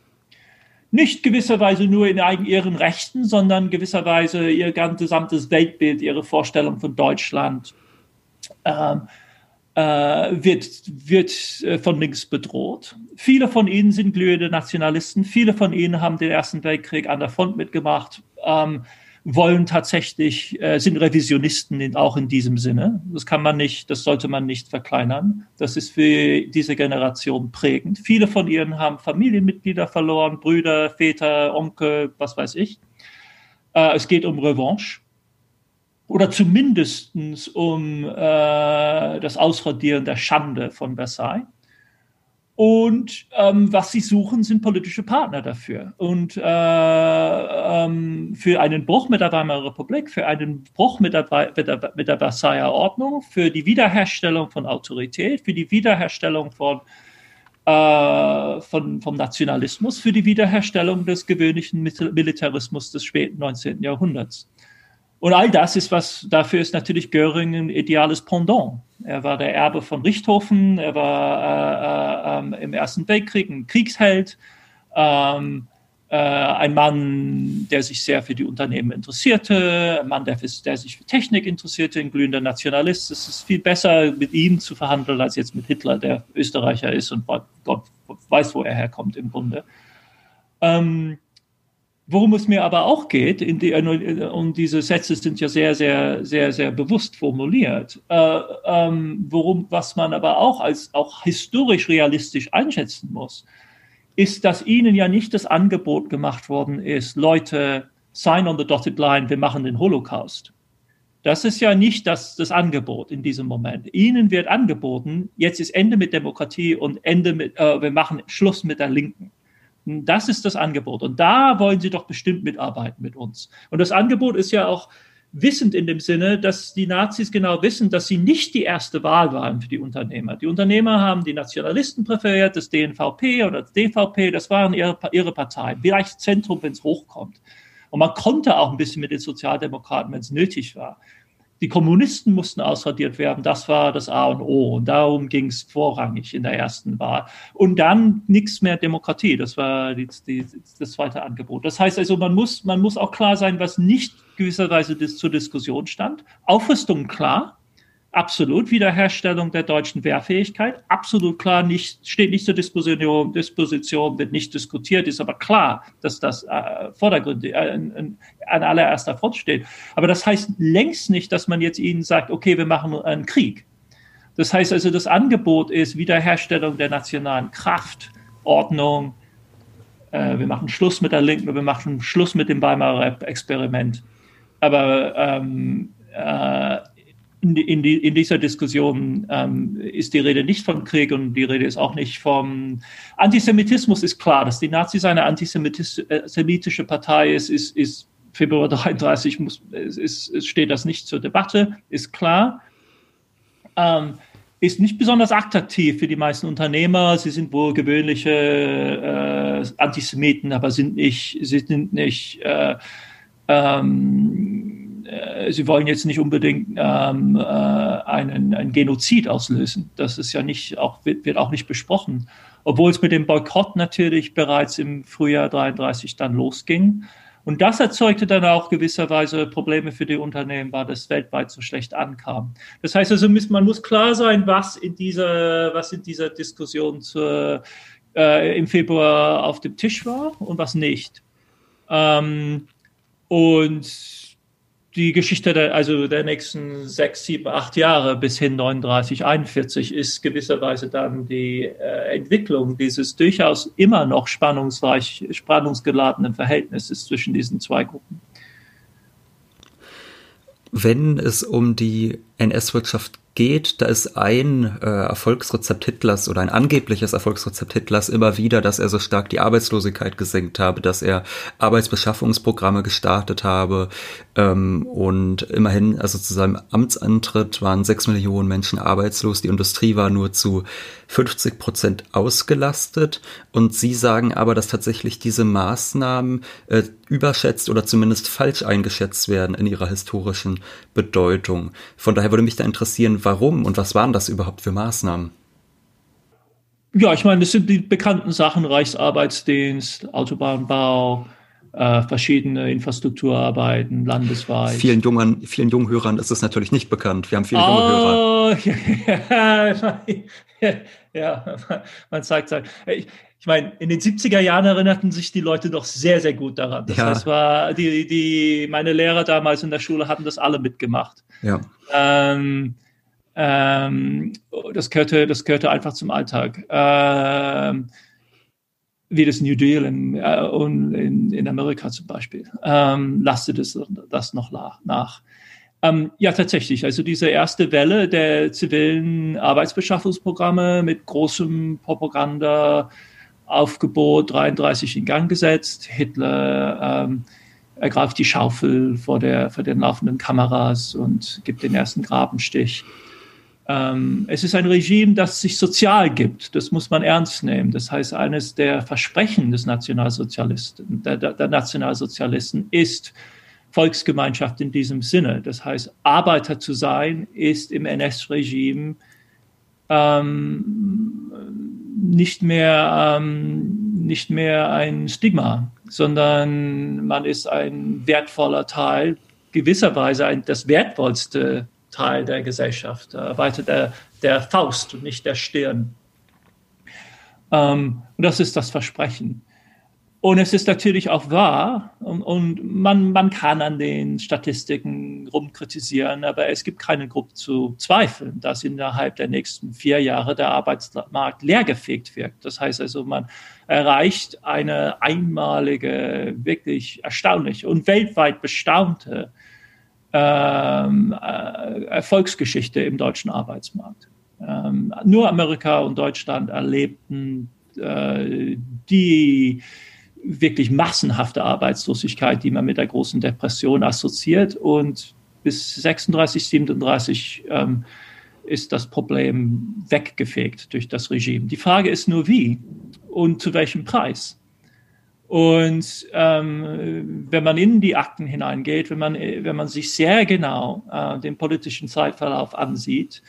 S3: nicht gewisserweise nur in ihren Rechten, sondern gewisserweise ihr gesamtes Weltbild, ihre Vorstellung von Deutschland ähm, äh, wird, wird äh, von links bedroht. Viele von ihnen sind glühende Nationalisten, viele von ihnen haben den Ersten Weltkrieg an der Front mitgemacht. Ähm, wollen tatsächlich, äh, sind Revisionisten in, auch in diesem Sinne. Das kann man nicht, das sollte man nicht verkleinern. Das ist für diese Generation prägend. Viele von ihnen haben Familienmitglieder verloren, Brüder, Väter, Onkel, was weiß ich. Äh, es geht um Revanche oder zumindest um äh, das Ausradieren der Schande von Versailles. Und ähm, was sie suchen, sind politische Partner dafür. Und äh, ähm, für einen Bruch mit der Weimarer Republik, für einen Bruch mit der, mit der, mit der Versailler Ordnung, für die Wiederherstellung von Autorität, für die Wiederherstellung von, äh, von, vom Nationalismus, für die Wiederherstellung des gewöhnlichen Militarismus des späten 19. Jahrhunderts. Und all das ist was, dafür ist natürlich Göring ein ideales Pendant. Er war der Erbe von Richthofen, er war äh, äh, im Ersten Weltkrieg ein Kriegsheld, ähm, äh, ein Mann, der sich sehr für die Unternehmen interessierte, ein Mann, der, der, sich für Technik interessierte, ein glühender Nationalist. Es ist viel besser, mit ihm zu verhandeln, als jetzt mit Hitler, der Österreicher ist und Gott weiß, wo er herkommt im Grunde. Ähm, Worum es mir aber auch geht, die, und diese Sätze sind ja sehr, sehr, sehr, sehr bewusst formuliert, äh, ähm, worum, was man aber auch als auch historisch realistisch einschätzen muss, ist, dass ihnen ja nicht das Angebot gemacht worden ist, Leute, sign on the dotted line, wir machen den Holocaust. Das ist ja nicht das, das Angebot in diesem Moment. Ihnen wird angeboten, jetzt ist Ende mit Demokratie und Ende mit, äh, wir machen Schluss mit der Linken. Das ist das Angebot. Und da wollen Sie doch bestimmt mitarbeiten mit uns. Und das Angebot ist ja auch wissend in dem Sinne, dass die Nazis genau wissen, dass sie nicht die erste Wahl waren für die Unternehmer. Die Unternehmer haben die Nationalisten präferiert, das DNVP oder das DVP, das waren ihre, ihre Parteien. Vielleicht Zentrum, wenn es hochkommt. Und man konnte auch ein bisschen mit den Sozialdemokraten, wenn es nötig war. Die Kommunisten mussten ausradiert werden. Das war das A und O. Und darum ging es vorrangig in der ersten Wahl. Und dann nichts mehr Demokratie. Das war die, die, das zweite Angebot. Das heißt also, man muss, man muss auch klar sein, was nicht gewisserweise zur Diskussion stand. Aufrüstung klar. Absolut Wiederherstellung der deutschen Wehrfähigkeit. Absolut klar, nicht, steht nicht zur Disposition, Disposition, wird nicht diskutiert, ist aber klar, dass das äh, vordergründig äh, an allererster Front steht. Aber das heißt längst nicht, dass man jetzt ihnen sagt, okay, wir machen einen Krieg. Das heißt also, das Angebot ist Wiederherstellung der nationalen Kraft, Ordnung. Äh, wir machen Schluss mit der Linken, wir machen Schluss mit dem Weimarer Experiment. Aber ähm, äh, in, in, die, in dieser Diskussion ähm, ist die Rede nicht von Krieg und die Rede ist auch nicht vom Antisemitismus ist klar, dass die Nazis eine antisemitische Partei ist, ist, ist Februar 33 muss, es steht das nicht zur Debatte, ist klar. Ähm, ist nicht besonders attraktiv für die meisten Unternehmer. Sie sind wohl gewöhnliche äh, Antisemiten, aber sind nicht, sie sind nicht, äh, ähm, äh, sie wollen jetzt nicht unbedingt ähm, äh, einen, einen Genozid auslösen. Das ist ja nicht, auch, wird, wird auch nicht besprochen. Obwohl es mit dem Boykott natürlich bereits im Frühjahr 33 dann losging. Und das erzeugte dann auch gewisserweise Probleme für die Unternehmen, weil das weltweit so schlecht ankam. Das heißt also, man muss klar sein, was in dieser, was in dieser Diskussion zur, äh, im Februar auf dem Tisch war und was nicht. Ähm, und die Geschichte der, also der nächsten sechs, sieben, acht Jahre bis hin 39, 41 ist gewisserweise dann die äh, Entwicklung dieses durchaus immer noch spannungsreich, spannungsgeladenen Verhältnisses zwischen diesen zwei Gruppen.
S2: Wenn es um die NS-Wirtschaft geht, da ist ein äh, Erfolgsrezept Hitlers oder ein angebliches Erfolgsrezept Hitlers immer wieder, dass er so stark die Arbeitslosigkeit gesenkt habe, dass er Arbeitsbeschaffungsprogramme gestartet habe ähm, und immerhin, also zu seinem Amtsantritt waren sechs Millionen Menschen arbeitslos, die Industrie war nur zu 50 Prozent ausgelastet und Sie sagen aber, dass tatsächlich diese Maßnahmen äh, überschätzt oder zumindest falsch eingeschätzt werden in ihrer historischen Bedeutung. Von daher würde mich da interessieren, warum und was waren das überhaupt für Maßnahmen?
S3: Ja, ich meine, das sind die bekannten Sachen, Reichsarbeitsdienst, Autobahnbau, äh, verschiedene Infrastrukturarbeiten landesweit.
S2: Vielen jungen, vielen jungen Hörern ist es natürlich nicht bekannt. Wir haben viele junge oh,
S3: Hörer. Ja, ja, man sagt halt. Ich, ich meine, in den 70er Jahren erinnerten sich die Leute doch sehr, sehr gut daran. Das ja. heißt, war die, die, meine Lehrer damals in der Schule hatten das alle mitgemacht.
S2: Ja.
S3: Ähm, ähm, das, gehörte, das gehörte einfach zum Alltag. Ähm, wie das New Deal in, äh, in, in Amerika zum Beispiel, ähm, lastet es das noch nach. Ähm, ja, tatsächlich. Also diese erste Welle der zivilen Arbeitsbeschaffungsprogramme mit großem Propaganda-Aufgebot 33 in Gang gesetzt. Hitler ähm, ergreift die Schaufel vor, der, vor den laufenden Kameras und gibt den ersten Grabenstich. Ähm, es ist ein Regime, das sich sozial gibt. Das muss man ernst nehmen. Das heißt, eines der Versprechen des Nationalsozialisten, der, der, Nationalsozialisten ist Volksgemeinschaft in diesem Sinne. Das heißt, Arbeiter zu sein ist im NS-Regime ähm, nicht, mehr, ähm, nicht mehr ein Stigma, sondern man ist ein wertvoller Teil, gewisserweise ein, das wertvollste Teil der Gesellschaft, äh, weiter der, der Faust und nicht der Stirn. Ähm, und das ist das Versprechen. Und es ist natürlich auch wahr und, und, man, man kann an den Statistiken rumkritisieren, aber es gibt keinen Grund zu zweifeln, dass innerhalb der nächsten vier Jahre der Arbeitsmarkt leergefegt wird. Das heißt also, man erreicht eine einmalige, wirklich erstaunliche und weltweit bestaunte ähm, äh, Erfolgsgeschichte im deutschen Arbeitsmarkt. Ähm, nur Amerika und Deutschland erlebten äh, die wirklich massenhafte Arbeitslosigkeit, die man mit der großen Depression assoziiert. Und bis 36, 37 ähm, ist das Problem weggefegt durch das Regime. Die Frage ist nur wie und zu welchem Preis. Und ähm, wenn man in die Akten hineingeht, wenn man, wenn man sich sehr genau äh, den politischen Zeitverlauf ansieht,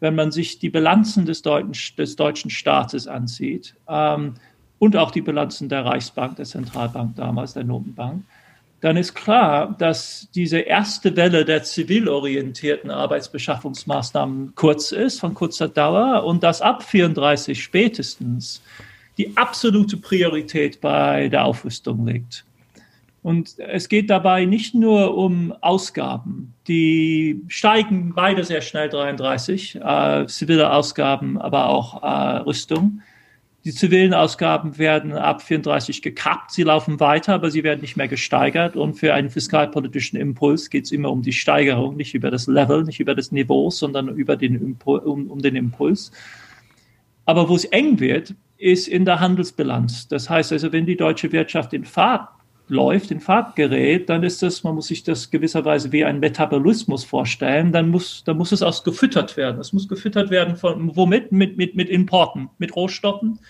S3: wenn man sich die Bilanzen des, Deuten, des deutschen Staates ansieht ähm, und auch die Bilanzen der Reichsbank, der Zentralbank damals, der Notenbank, dann ist klar, dass diese erste Welle der zivilorientierten Arbeitsbeschaffungsmaßnahmen kurz ist, von kurzer Dauer und dass ab 34 spätestens die absolute Priorität bei der Aufrüstung liegt. Und es geht dabei nicht nur um Ausgaben, die steigen beide sehr schnell 33, äh, zivile Ausgaben, aber auch äh, Rüstung. Die zivilen Ausgaben werden ab 34 gekappt, sie laufen weiter, aber sie werden nicht mehr gesteigert. Und für einen fiskalpolitischen Impuls geht es immer um die Steigerung, nicht über das Level, nicht über das Niveau, sondern über den um, um den Impuls. Aber wo es eng wird, ist in der Handelsbilanz. Das heißt also, wenn die deutsche Wirtschaft in Fahrt läuft, in Fahrt gerät, dann ist das, man muss sich das gewisserweise wie ein Metabolismus vorstellen, dann muss, dann muss es auch gefüttert werden. Es muss gefüttert werden von, womit? Mit, mit, mit Importen, mit Rohstoffen,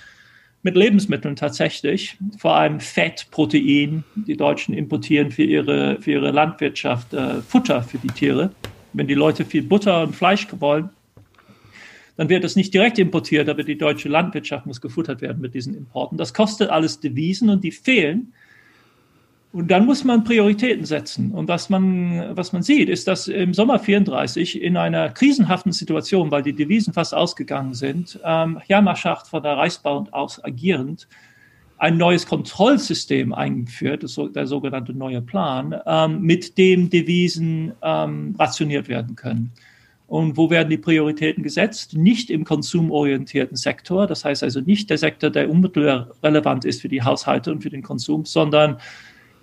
S3: mit Lebensmitteln tatsächlich, vor allem Fett, Protein. Die Deutschen importieren für ihre, für ihre Landwirtschaft äh, Futter für die Tiere. Wenn die Leute viel Butter und Fleisch wollen, dann wird es nicht direkt importiert, aber die deutsche Landwirtschaft muss gefuttert werden mit diesen Importen. Das kostet alles Devisen und die fehlen. Und dann muss man Prioritäten setzen. Und was man, was man sieht, ist, dass im Sommer 34 in einer krisenhaften Situation, weil die Devisen fast ausgegangen sind, ähm, Jammerschacht von der Reichsbahn aus agierend, ein neues Kontrollsystem eingeführt, der sogenannte neue Plan, ähm, mit dem Devisen ähm, rationiert werden können. Und wo werden die Prioritäten gesetzt? Nicht im konsumorientierten Sektor, das heißt also nicht der Sektor, der unmittelbar relevant ist für die Haushalte und für den Konsum, sondern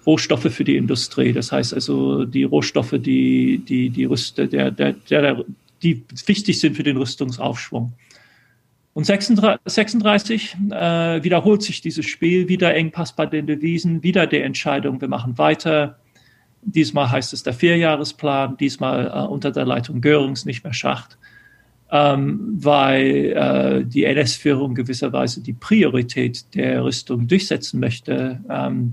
S3: Rohstoffe für die Industrie. Das heißt also die Rohstoffe, die, die, die, Rüste, der, der, der, die wichtig sind für den Rüstungsaufschwung. Und 36, 36 äh, wiederholt sich dieses Spiel, wieder Engpass bei den Devisen, wieder die Entscheidung, wir machen weiter, Diesmal heißt es der Vierjahresplan, diesmal äh, unter der Leitung Görings, nicht mehr Schacht, ähm, weil äh, die NS-Führung gewisserweise die Priorität der Rüstung durchsetzen möchte. Ähm,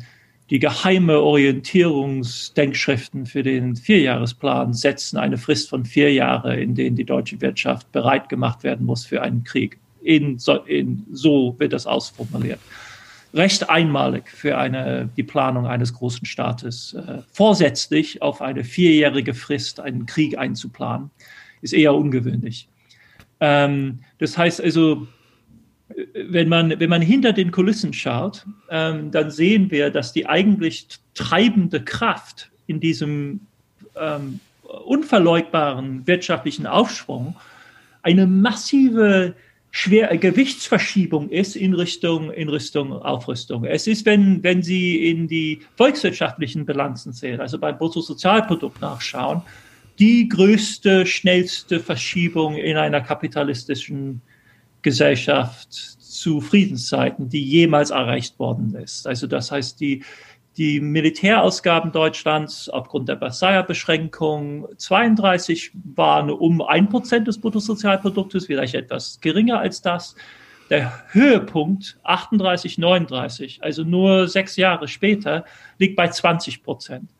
S3: die geheime Orientierungsdenkschriften für den Vierjahresplan setzen eine Frist von vier Jahren, in denen die deutsche Wirtschaft bereit gemacht werden muss für einen Krieg. In, so, in, so wird das ausformuliert recht einmalig für eine, die Planung eines großen Staates. Äh, vorsätzlich auf eine vierjährige Frist einen Krieg einzuplanen, ist eher ungewöhnlich. Ähm, das heißt also, wenn man, wenn man hinter den Kulissen schaut, ähm, dann sehen wir, dass die eigentlich treibende Kraft in diesem ähm, unverleugbaren wirtschaftlichen Aufschwung eine massive schwer äh, Gewichtsverschiebung ist in Richtung, in Richtung Aufrüstung. Es ist, wenn, wenn Sie in die volkswirtschaftlichen Bilanzen sehen, also beim Bruttosozialprodukt nachschauen, die größte, schnellste Verschiebung in einer kapitalistischen Gesellschaft zu Friedenszeiten, die jemals erreicht worden ist. Also das heißt, die, die Militärausgaben Deutschlands aufgrund der Versailler Beschränkung 32 waren um ein Prozent des Bruttosozialproduktes, vielleicht etwas geringer als das. Der Höhepunkt 38, 39, also nur sechs Jahre später, liegt bei 20 Prozent.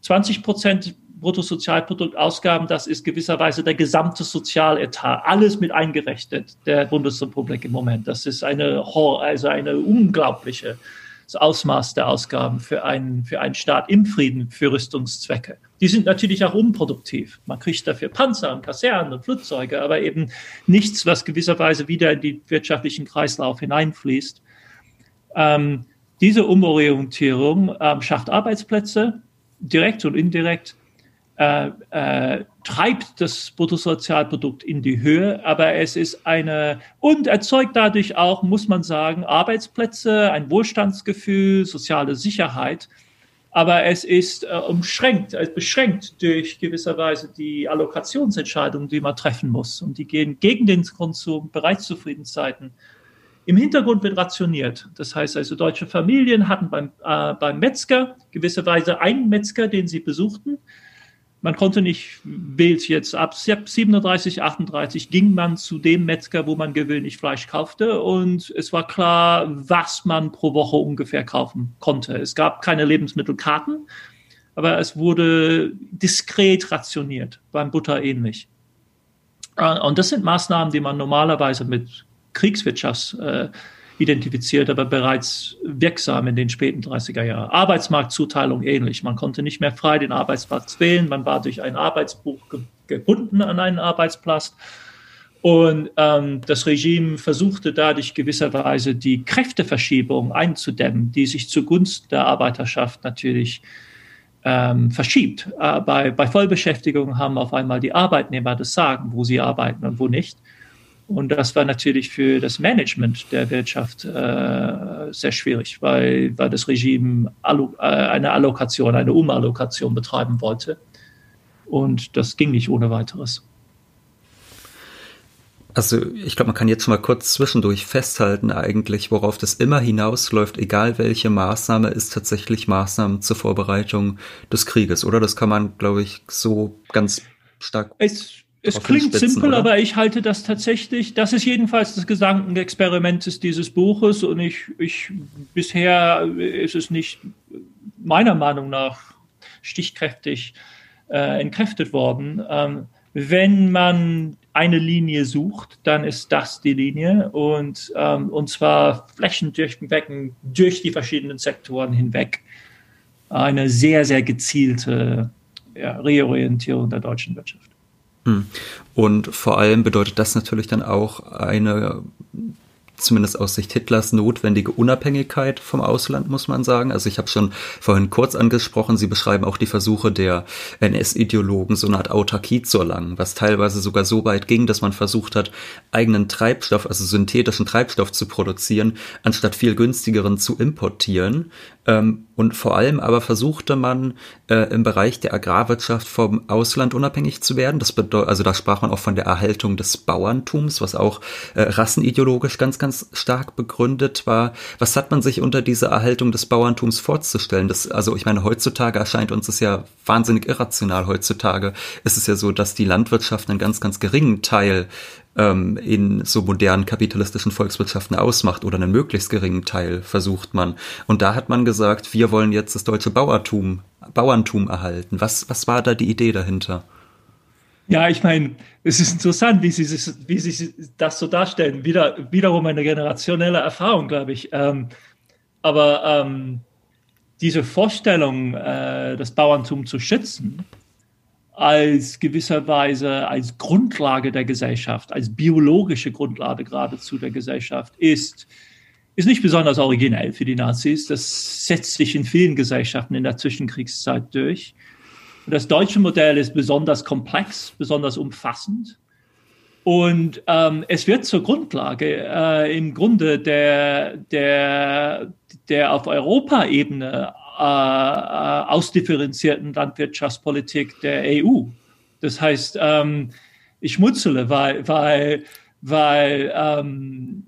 S3: 20 Prozent Bruttosozialproduktausgaben, das ist gewisserweise der gesamte Sozialetat, alles mit eingerechnet der Bundesrepublik im Moment. Das ist eine, also eine unglaubliche das Ausmaß der Ausgaben für einen, für einen Staat im Frieden für Rüstungszwecke. Die sind natürlich auch unproduktiv. Man kriegt dafür Panzer und Kasernen und Flugzeuge, aber eben nichts, was gewisserweise wieder in den wirtschaftlichen Kreislauf hineinfließt. Ähm, diese Umorientierung ähm, schafft Arbeitsplätze, direkt und indirekt, äh, äh, treibt das Bruttosozialprodukt in die Höhe, aber es ist eine und erzeugt dadurch auch, muss man sagen, Arbeitsplätze, ein Wohlstandsgefühl, soziale Sicherheit. Aber es ist äh, umschränkt, äh, beschränkt durch gewisserweise die Allokationsentscheidungen, die man treffen muss. Und die gehen gegen den Konsum, bereits zu Friedenszeiten. Im Hintergrund wird rationiert. Das heißt also, deutsche Familien hatten beim, äh, beim Metzger gewisserweise einen Metzger, den sie besuchten man konnte nicht wild jetzt ab 37, 38 ging man zu dem Metzger, wo man gewöhnlich Fleisch kaufte und es war klar, was man pro Woche ungefähr kaufen konnte. Es gab keine Lebensmittelkarten, aber es wurde diskret rationiert, beim Butter ähnlich. Äh, und das sind Maßnahmen, die man normalerweise mit Kriegswirtschafts äh, identifiziert, aber bereits wirksam in den späten 30er Jahren. Arbeitsmarktzuteilung ähnlich. Man konnte nicht mehr frei den Arbeitsplatz wählen. Man war durch ein Arbeitsbuch gebunden an einen Arbeitsplatz. Und ähm, das Regime versuchte dadurch gewisserweise die Kräfteverschiebung einzudämmen, die sich zugunsten der Arbeiterschaft natürlich ähm, verschiebt. Äh, bei, bei Vollbeschäftigung haben auf einmal die Arbeitnehmer das Sagen, wo sie arbeiten und wo nicht. Und das war natürlich für das Management der Wirtschaft äh, sehr schwierig, weil, weil das Regime allo, äh, eine Allokation, eine Umallokation betreiben wollte. Und das ging nicht ohne weiteres.
S2: Also ich glaube, man kann jetzt schon mal kurz zwischendurch festhalten eigentlich, worauf das immer hinausläuft, egal welche Maßnahme, ist tatsächlich Maßnahmen zur Vorbereitung des Krieges, oder? Das kann man, glaube ich, so ganz stark.
S3: Es, es klingt simpel, oder? aber ich halte das tatsächlich, das ist jedenfalls das Gedankenexperiment dieses Buches und ich, ich bisher ist es nicht meiner Meinung nach stichkräftig äh, entkräftet worden. Ähm, wenn man eine Linie sucht, dann ist das die Linie und, ähm, und zwar flächendurchweg durch die verschiedenen Sektoren hinweg. Eine sehr, sehr gezielte ja, Reorientierung der deutschen Wirtschaft.
S2: Hm. Und vor allem bedeutet das natürlich dann auch eine zumindest aus Sicht Hitlers notwendige Unabhängigkeit vom Ausland, muss man sagen. Also ich habe schon vorhin kurz angesprochen, Sie beschreiben auch die Versuche der NS-Ideologen, so eine Art Autarkie zu erlangen, was teilweise sogar so weit ging, dass man versucht hat, eigenen Treibstoff, also synthetischen Treibstoff zu produzieren, anstatt viel günstigeren zu importieren. Ähm, und vor allem aber versuchte man äh, im Bereich der Agrarwirtschaft vom Ausland unabhängig zu werden. Das bedeutet, also da sprach man auch von der Erhaltung des Bauerntums, was auch äh, rassenideologisch ganz, ganz stark begründet war. Was hat man sich unter dieser Erhaltung des Bauerntums vorzustellen? Das, also ich meine, heutzutage erscheint uns es ja wahnsinnig irrational. Heutzutage ist es ja so, dass die Landwirtschaft einen ganz, ganz geringen Teil ähm, in so modernen kapitalistischen Volkswirtschaften ausmacht oder einen möglichst geringen Teil versucht man. Und da hat man gesagt, wir wollen jetzt das deutsche Bauertum, Bauerntum erhalten. Was, was war da die Idee dahinter?
S3: Ja, ich meine, es ist interessant, wie Sie, wie Sie das so darstellen. Wieder, wiederum eine generationelle Erfahrung, glaube ich. Ähm, aber ähm, diese Vorstellung, äh, das Bauerntum zu schützen, als gewisserweise als Grundlage der Gesellschaft, als biologische Grundlage geradezu der Gesellschaft ist, ist nicht besonders originell für die Nazis. Das setzt sich in vielen Gesellschaften in der Zwischenkriegszeit durch. Und das deutsche Modell ist besonders komplex, besonders umfassend. Und ähm, es wird zur Grundlage äh, im Grunde der, der, der auf Europaebene äh, äh, ausdifferenzierten Landwirtschaftspolitik der EU. Das heißt, ähm, ich schmutzele, weil, weil, weil ähm,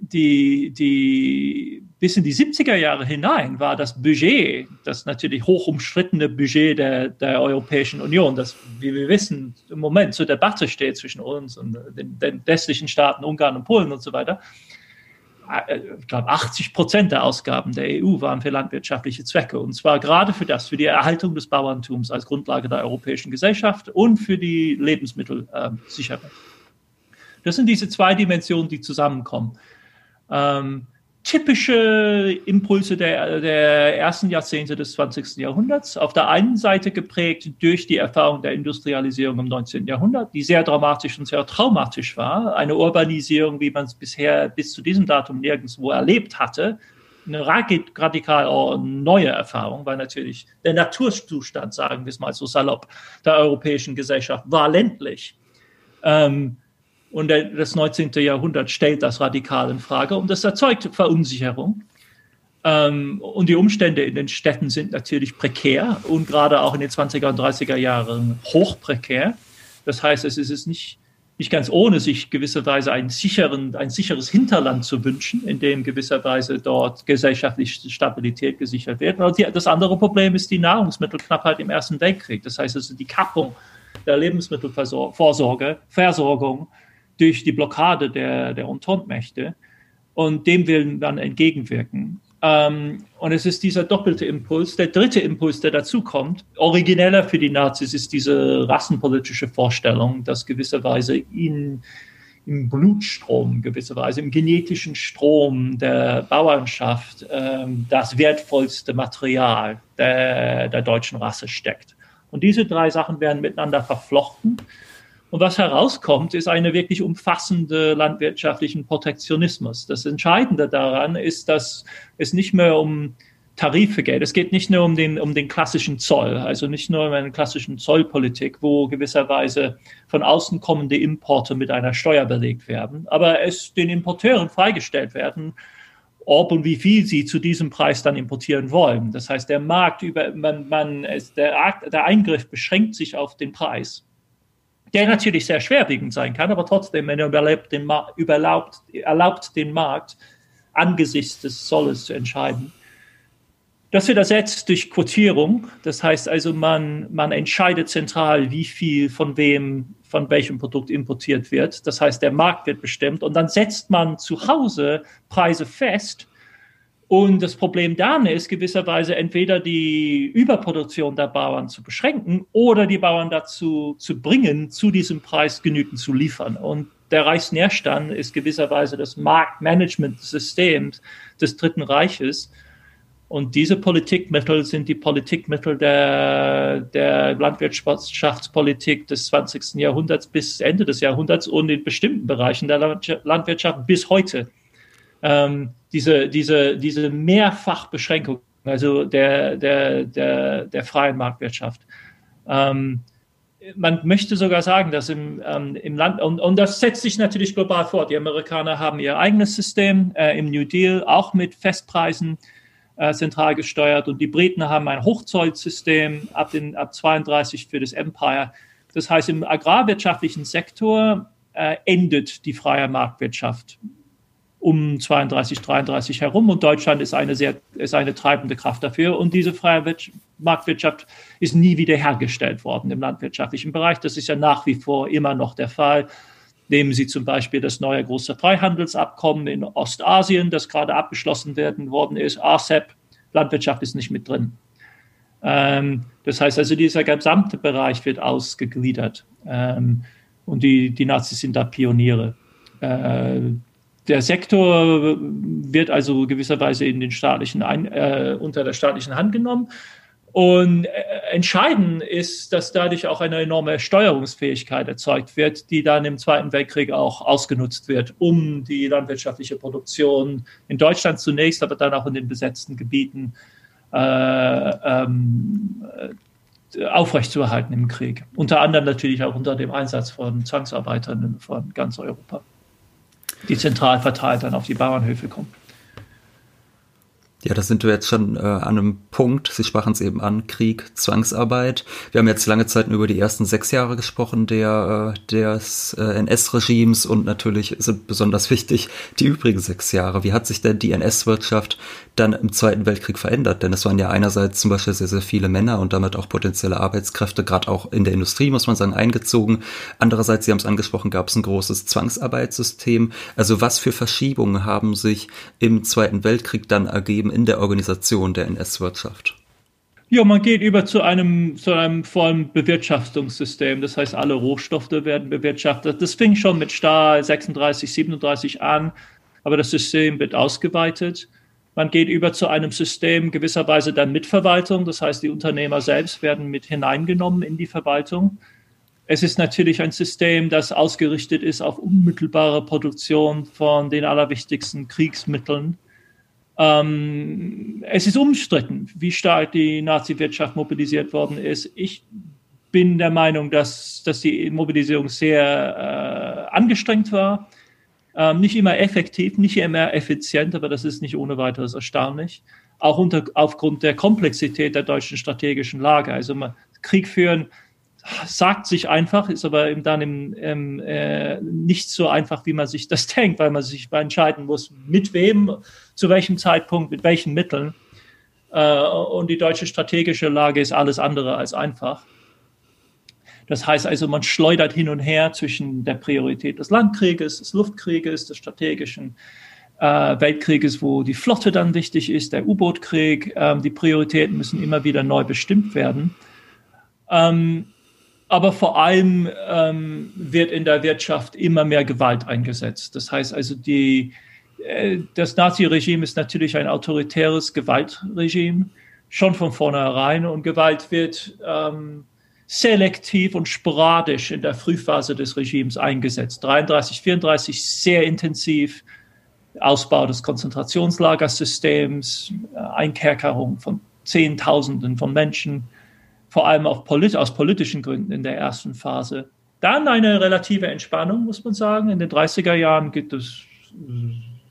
S3: die, die, bis in die 70er Jahre hinein war das Budget, das natürlich hoch umstrittene Budget der, der Europäischen Union, das, wie wir wissen, im Moment zur Debatte steht zwischen uns und den, den westlichen Staaten, Ungarn und Polen und so weiter, äh, ich glaube, 80 Prozent der Ausgaben der EU waren für landwirtschaftliche Zwecke. Und zwar gerade für das, für die Erhaltung des Bauerntums als Grundlage der europäischen Gesellschaft und für die Lebensmittelsicherung. Das sind diese zwei Dimensionen, die zusammenkommen. Ähm, typische Impulse der, der ersten Jahrzehnte des 20. Jahrhunderts. Auf der einen Seite geprägt durch die Erfahrung der Industrialisierung im 19. Jahrhundert, die sehr dramatisch und sehr traumatisch war. Eine Urbanisierung, wie man es bisher bis zu diesem Datum nirgendwo erlebt hatte. Eine radikal neue Erfahrung, weil natürlich der Naturzustand, sagen wir es mal so salopp, der europäischen Gesellschaft war ländlich. Ähm, und das 19. Jahrhundert stellt das radikal in Frage und das erzeugt Verunsicherung. Ähm, und die Umstände in den Städten sind natürlich prekär und gerade auch in den 20er und 30er Jahren hochprekär. Das heißt, es ist nicht, nicht ganz ohne, sich gewisserweise einen sicheren, ein sicheres Hinterland zu wünschen, in dem gewisserweise dort gesellschaftliche Stabilität gesichert wird. Und das andere Problem ist die Nahrungsmittelknappheit im Ersten Weltkrieg. Das heißt, also die Kappung der Lebensmittelversorgung, Versorgung durch die Blockade der, der Entente-Mächte. Und dem will man entgegenwirken. Ähm, und es ist dieser doppelte Impuls. Der dritte Impuls, der dazu kommt, origineller für die Nazis, ist diese rassenpolitische Vorstellung, dass gewisserweise in, im Blutstrom, gewisserweise im genetischen Strom der Bauernschaft ähm, das wertvollste Material der, der deutschen Rasse steckt. Und diese drei Sachen werden miteinander verflochten. Und was herauskommt, ist eine wirklich umfassende landwirtschaftlichen Protektionismus. Das Entscheidende daran ist, dass es nicht mehr um Tarife geht. Es geht nicht nur um den, um den klassischen Zoll, also nicht nur um eine klassische Zollpolitik, wo gewisserweise von außen kommende Importe mit einer Steuer belegt werden, aber es den Importeuren freigestellt werden, ob und wie viel sie zu diesem Preis dann importieren wollen. Das heißt, der Markt über, man, man, der, der Eingriff beschränkt sich auf den Preis. Der natürlich sehr schwerwiegend sein kann, aber trotzdem, wenn er überlebt, den überlaubt, erlaubt den Markt angesichts des Zolles zu entscheiden. Das wird ersetzt durch Quotierung. Das heißt also, man, man entscheidet zentral, wie viel von wem, von welchem Produkt importiert wird. Das heißt, der Markt wird bestimmt und dann setzt man zu Hause Preise fest und das Problem dann ist gewisserweise entweder die Überproduktion der Bauern zu beschränken oder die Bauern dazu zu bringen, zu diesem Preis genügend zu liefern. Und der Reichsnährstand ist gewisserweise das Marktmanagementsystem des Dritten Reiches. Und diese Politikmittel sind die Politikmittel der, der Landwirtschaftspolitik des 20. Jahrhunderts bis Ende des Jahrhunderts und in bestimmten Bereichen der Landwirtschaft bis heute ähm, diese, diese, diese Mehrfachbeschränkung, also der, der, der, der freien Marktwirtschaft. Ähm, man möchte sogar sagen, dass im, ähm, im Land, und, und das setzt sich natürlich global fort. Die Amerikaner haben ihr eigenes System äh, im New Deal, auch mit Festpreisen äh, zentral gesteuert. Und die Briten haben ein Hochzollsystem ab, den, ab 32 für das Empire. Das heißt, im agrarwirtschaftlichen Sektor äh, endet die freie Marktwirtschaft um 32, 33 herum und Deutschland ist eine sehr, ist eine treibende Kraft dafür und diese freie Marktwirtschaft ist nie wieder hergestellt worden im landwirtschaftlichen Bereich. Das ist ja nach wie vor immer noch der Fall. Nehmen Sie zum Beispiel das neue große Freihandelsabkommen in Ostasien, das gerade abgeschlossen werden worden ist. RCEP, Landwirtschaft ist nicht mit drin. Ähm, das heißt also, dieser gesamte Bereich wird ausgegliedert. Ähm, und die, die Nazis sind da Pioniere. Der Sektor wird also gewisserweise in den staatlichen Ein äh, unter der staatlichen Hand genommen. Und äh, entscheidend ist, dass dadurch auch eine enorme Steuerungsfähigkeit erzeugt wird, die dann im Zweiten Weltkrieg auch ausgenutzt wird, um die landwirtschaftliche Produktion in Deutschland zunächst, aber dann auch in den besetzten Gebieten äh, ähm, äh, aufrechtzuerhalten im Krieg. Unter anderem natürlich auch unter dem Einsatz von Zwangsarbeitern von ganz Europa die zentral verteilt dann auf die Bauernhöfe kommen.
S2: Ja, da sind wir jetzt schon äh, an einem Punkt. Sie sprachen es eben an, Krieg, Zwangsarbeit. Wir haben jetzt lange Zeit über die ersten sechs Jahre gesprochen der, äh, des äh, NS-Regimes und natürlich sind besonders wichtig die übrigen sechs Jahre. Wie hat sich denn die NS-Wirtschaft dann im Zweiten Weltkrieg verändert? Denn es waren ja einerseits zum Beispiel sehr, sehr viele Männer und damit auch potenzielle Arbeitskräfte, gerade auch in der Industrie, muss man sagen, eingezogen. Andererseits, Sie haben es angesprochen, gab es ein großes Zwangsarbeitssystem. Also was für Verschiebungen haben sich im Zweiten Weltkrieg dann ergeben in der Organisation der NS-Wirtschaft?
S3: Ja, man geht über zu einem, zu einem vollen Bewirtschaftungssystem. Das heißt, alle Rohstoffe werden bewirtschaftet. Das fing schon mit Stahl 36, 37 an, aber das System wird ausgeweitet. Man geht über zu einem System gewisserweise der Mitverwaltung. Das heißt, die Unternehmer selbst werden mit hineingenommen in die Verwaltung. Es ist natürlich ein System, das ausgerichtet ist auf unmittelbare Produktion von den allerwichtigsten Kriegsmitteln ähm, es ist umstritten, wie stark die Nazi-Wirtschaft mobilisiert worden ist. Ich bin der Meinung, dass, dass die Mobilisierung sehr äh, angestrengt war. Ähm, nicht immer effektiv, nicht immer effizient, aber das ist nicht ohne weiteres erstaunlich. Auch unter, aufgrund der Komplexität der deutschen strategischen Lage. Also Krieg führen sagt sich einfach, ist aber dann im, im, äh, nicht so einfach, wie man sich das denkt, weil man sich entscheiden muss, mit wem, zu welchem Zeitpunkt, mit welchen Mitteln. Äh, und die deutsche strategische Lage ist alles andere als einfach. Das heißt also, man schleudert hin und her zwischen der Priorität des Landkrieges, des Luftkrieges, des strategischen äh, Weltkrieges, wo die Flotte dann wichtig ist, der U-Boot-Krieg. Ähm, die Prioritäten müssen immer wieder neu bestimmt werden. Ähm, aber vor allem ähm, wird in der Wirtschaft immer mehr Gewalt eingesetzt. Das heißt also, die, äh, das Nazi-Regime ist natürlich ein autoritäres Gewaltregime, schon von vornherein. Und Gewalt wird ähm, selektiv und sporadisch in der Frühphase des Regimes eingesetzt. 33, 34 sehr intensiv. Ausbau des Konzentrationslagersystems, äh, Einkerkerung von Zehntausenden von Menschen vor allem auch polit aus politischen Gründen in der ersten Phase. Dann eine relative Entspannung, muss man sagen. In den 30er Jahren gibt es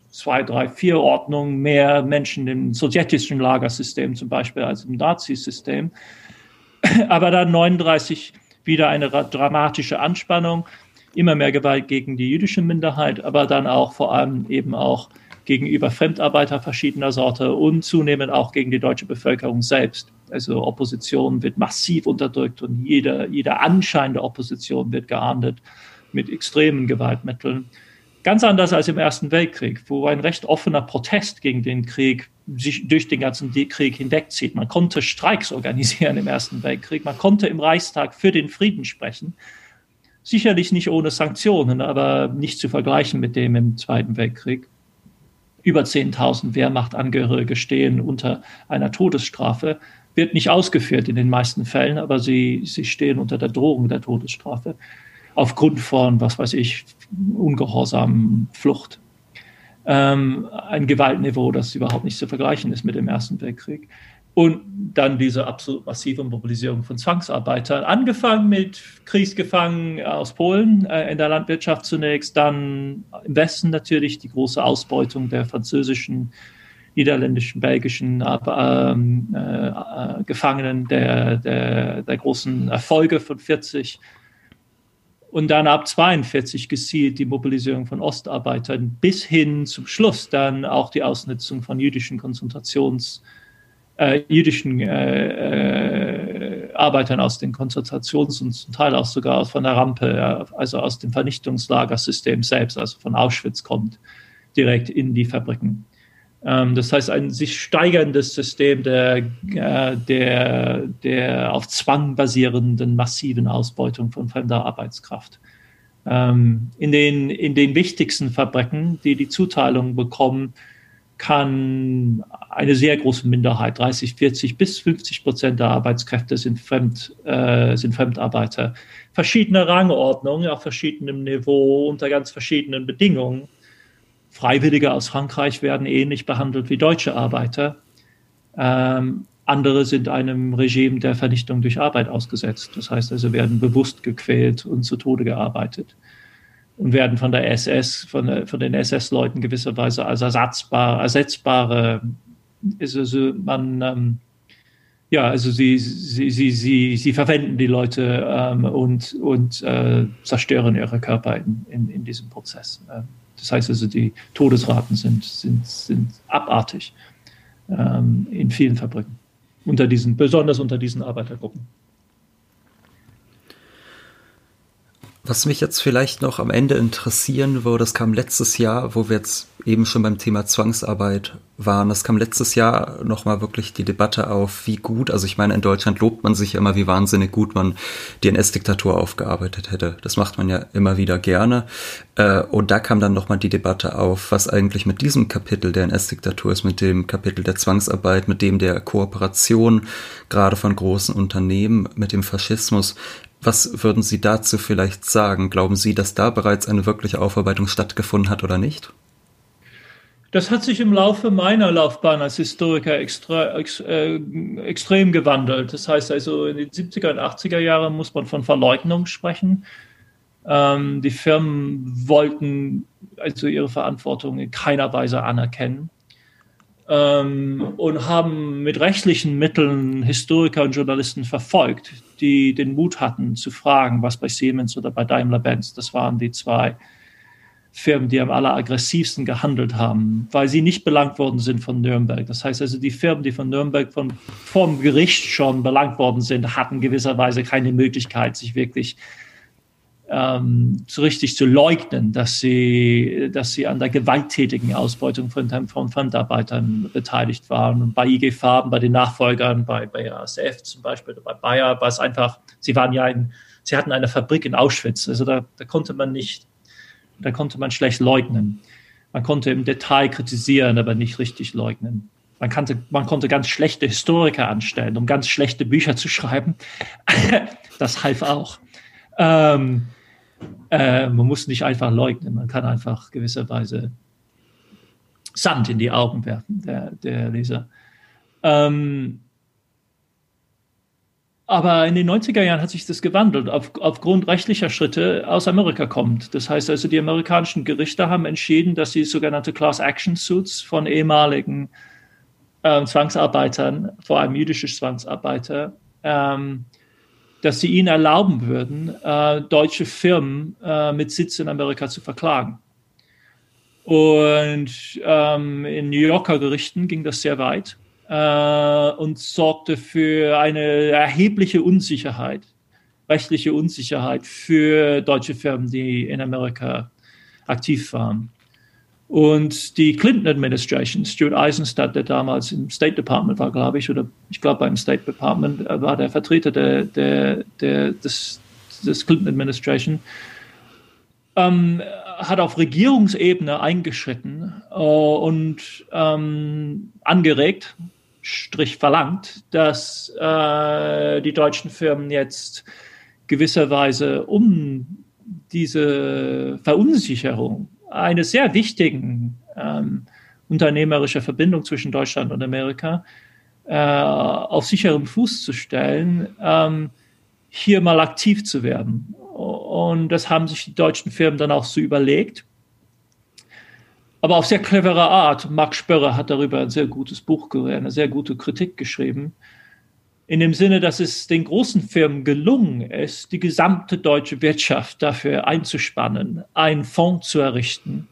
S3: zwei, drei, vier Ordnungen mehr Menschen im sowjetischen Lagersystem zum Beispiel als im Nazisystem. Aber dann 39, wieder eine dramatische Anspannung, immer mehr Gewalt gegen die jüdische Minderheit, aber dann auch vor allem eben auch gegenüber Fremdarbeiter verschiedener Sorte und zunehmend auch gegen die deutsche Bevölkerung selbst. Also Opposition wird massiv unterdrückt und jeder, jeder Anschein der Opposition wird geahndet mit extremen Gewaltmitteln. Ganz anders als im Ersten Weltkrieg, wo ein recht offener Protest gegen den Krieg sich durch den ganzen Krieg hinwegzieht. Man konnte Streiks organisieren im Ersten Weltkrieg, man konnte im Reichstag für den Frieden sprechen. Sicherlich nicht ohne Sanktionen, aber nicht zu vergleichen mit dem im Zweiten Weltkrieg. Über 10.000 Wehrmachtangehörige stehen unter einer Todesstrafe. Wird nicht ausgeführt in den meisten Fällen, aber sie, sie stehen unter der Drohung der Todesstrafe aufgrund von, was weiß ich, Ungehorsam, Flucht. Ähm, ein Gewaltniveau, das überhaupt nicht zu vergleichen ist mit dem Ersten Weltkrieg. Und dann diese absolut massive Mobilisierung von Zwangsarbeitern, angefangen mit Kriegsgefangenen aus Polen äh, in der Landwirtschaft zunächst, dann im Westen natürlich die große Ausbeutung der französischen, niederländischen, belgischen ähm, äh, äh, Gefangenen, der, der, der großen Erfolge von 40 und dann ab 42 gezielt die Mobilisierung von Ostarbeitern bis hin zum Schluss dann auch die Ausnutzung von jüdischen Konzentrations, äh, jüdischen äh, äh, Arbeitern aus den Konzentrations- und zum Teil auch sogar von der Rampe, also aus dem Vernichtungslagersystem selbst, also von Auschwitz kommt, direkt in die Fabriken. Ähm, das heißt, ein sich steigerndes System der, äh, der, der auf Zwang basierenden massiven Ausbeutung von fremder Arbeitskraft. Ähm, in, den, in den wichtigsten Fabriken, die die Zuteilung bekommen, kann eine sehr große Minderheit, 30, 40 bis 50 Prozent der Arbeitskräfte sind, Fremd, äh, sind Fremdarbeiter. Verschiedene Rangordnungen auf verschiedenem Niveau unter ganz verschiedenen Bedingungen. Freiwillige aus Frankreich werden ähnlich behandelt wie deutsche Arbeiter. Ähm, andere sind einem Regime der Vernichtung durch Arbeit ausgesetzt. Das heißt also, werden bewusst gequält und zu Tode gearbeitet und werden von der SS, von, der, von den SS-Leuten gewisserweise als ersatzbar, ersetzbare, also man, ähm, ja, also sie, sie, sie, sie, sie verwenden die Leute ähm, und, und äh, zerstören ihre Körper in, in, in diesem Prozess. Ähm, das heißt also, die Todesraten sind, sind, sind abartig ähm, in vielen Fabriken, unter diesen, besonders unter diesen Arbeitergruppen.
S2: Was mich jetzt vielleicht noch am Ende interessieren würde, das kam letztes Jahr, wo wir jetzt eben schon beim Thema Zwangsarbeit waren. Das kam letztes Jahr nochmal wirklich die Debatte auf, wie gut, also ich meine, in Deutschland lobt man sich immer, wie wahnsinnig gut man die NS-Diktatur aufgearbeitet hätte. Das macht man ja immer wieder gerne. Äh, und da kam dann nochmal die Debatte auf, was eigentlich mit diesem Kapitel der NS-Diktatur ist, mit dem Kapitel der Zwangsarbeit, mit dem der Kooperation gerade von großen Unternehmen, mit dem Faschismus. Was würden Sie dazu vielleicht sagen? Glauben Sie, dass da bereits eine wirkliche Aufarbeitung stattgefunden hat oder nicht?
S3: Das hat sich im Laufe meiner Laufbahn als Historiker extra, ex, äh, extrem gewandelt. Das heißt also, in den 70er und 80er Jahren muss man von Verleugnung sprechen. Ähm, die Firmen wollten also ihre Verantwortung in keiner Weise anerkennen ähm, und haben mit rechtlichen Mitteln Historiker und Journalisten verfolgt, die den Mut hatten zu fragen, was bei Siemens oder bei Daimler-Benz, das waren die zwei Firmen, die am alleraggressivsten gehandelt haben, weil sie nicht belangt worden sind von Nürnberg. Das heißt also, die Firmen, die von Nürnberg von, vom Gericht schon belangt worden sind, hatten gewisserweise keine Möglichkeit, sich wirklich ähm, so richtig zu leugnen, dass sie, dass sie an der gewalttätigen Ausbeutung von, von Fremdarbeitern beteiligt waren. Und bei IG Farben, bei den Nachfolgern, bei, bei ASF zum Beispiel, bei Bayer, war es einfach, sie waren ja ein, sie hatten eine Fabrik in Auschwitz. Also da, da konnte man nicht, da konnte man schlecht leugnen. Man konnte im Detail kritisieren, aber nicht richtig leugnen. Man, kannte, man konnte ganz schlechte Historiker anstellen, um ganz schlechte Bücher zu schreiben. das half auch. Ähm, äh, man muss nicht einfach leugnen, man kann einfach gewisserweise Sand in die Augen werfen, der, der Leser. Ähm, aber in den 90er Jahren hat sich das gewandelt, auf, aufgrund rechtlicher Schritte aus Amerika kommt. Das heißt also, die amerikanischen Gerichte haben entschieden, dass sie sogenannte Class Action Suits von ehemaligen äh, Zwangsarbeitern, vor allem jüdische Zwangsarbeiter, ähm, dass sie ihnen erlauben würden, äh, deutsche Firmen äh, mit Sitz in Amerika zu verklagen. Und ähm, in New Yorker Gerichten ging das sehr weit äh, und sorgte für eine erhebliche Unsicherheit, rechtliche Unsicherheit für deutsche Firmen, die in Amerika aktiv waren. Und die Clinton Administration, Stuart Eisenstadt, der damals im State Department war, glaube ich, oder ich glaube beim State Department äh, war der Vertreter der, der, der, des, des Clinton Administration, ähm, hat auf Regierungsebene eingeschritten äh, und ähm, angeregt, Strich verlangt, dass äh, die deutschen Firmen jetzt gewisserweise um diese Verunsicherung eine sehr wichtigen ähm, unternehmerische Verbindung zwischen Deutschland und Amerika äh, auf sicherem Fuß zu stellen, ähm, hier mal aktiv zu werden. Und das haben sich die deutschen Firmen dann auch so überlegt. Aber auf sehr clevere Art. Marc Spörrer hat darüber ein sehr gutes Buch, eine sehr gute Kritik geschrieben in dem Sinne, dass es den großen Firmen gelungen ist, die gesamte deutsche Wirtschaft dafür einzuspannen, einen Fonds zu errichten,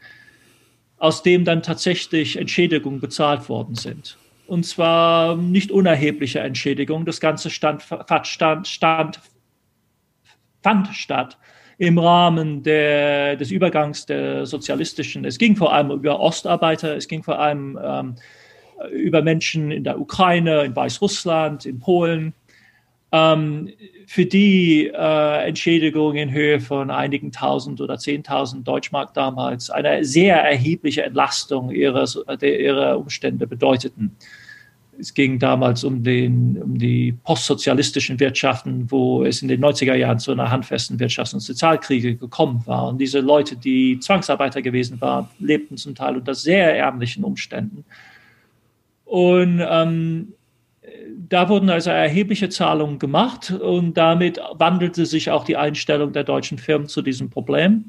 S3: aus dem dann tatsächlich Entschädigungen bezahlt worden sind. Und zwar nicht unerhebliche Entschädigungen. Das Ganze stand, stand, stand, fand statt im Rahmen der, des Übergangs der sozialistischen. Es ging vor allem über Ostarbeiter, es ging vor allem ähm, über Menschen in der Ukraine, in Weißrussland, in Polen, ähm, für die äh, Entschädigung in Höhe von einigen tausend oder zehntausend Deutschmark damals eine sehr erhebliche Entlastung ihrer, der, ihrer Umstände bedeuteten. Es ging damals um, den, um die postsozialistischen Wirtschaften, wo es in den 90er Jahren zu einer handfesten Wirtschafts- und Sozialkriege gekommen war. Und diese Leute, die Zwangsarbeiter gewesen waren, lebten zum Teil unter sehr ärmlichen Umständen. Und ähm, da wurden also erhebliche Zahlungen gemacht und damit wandelte sich auch die Einstellung der deutschen Firmen zu diesem Problem.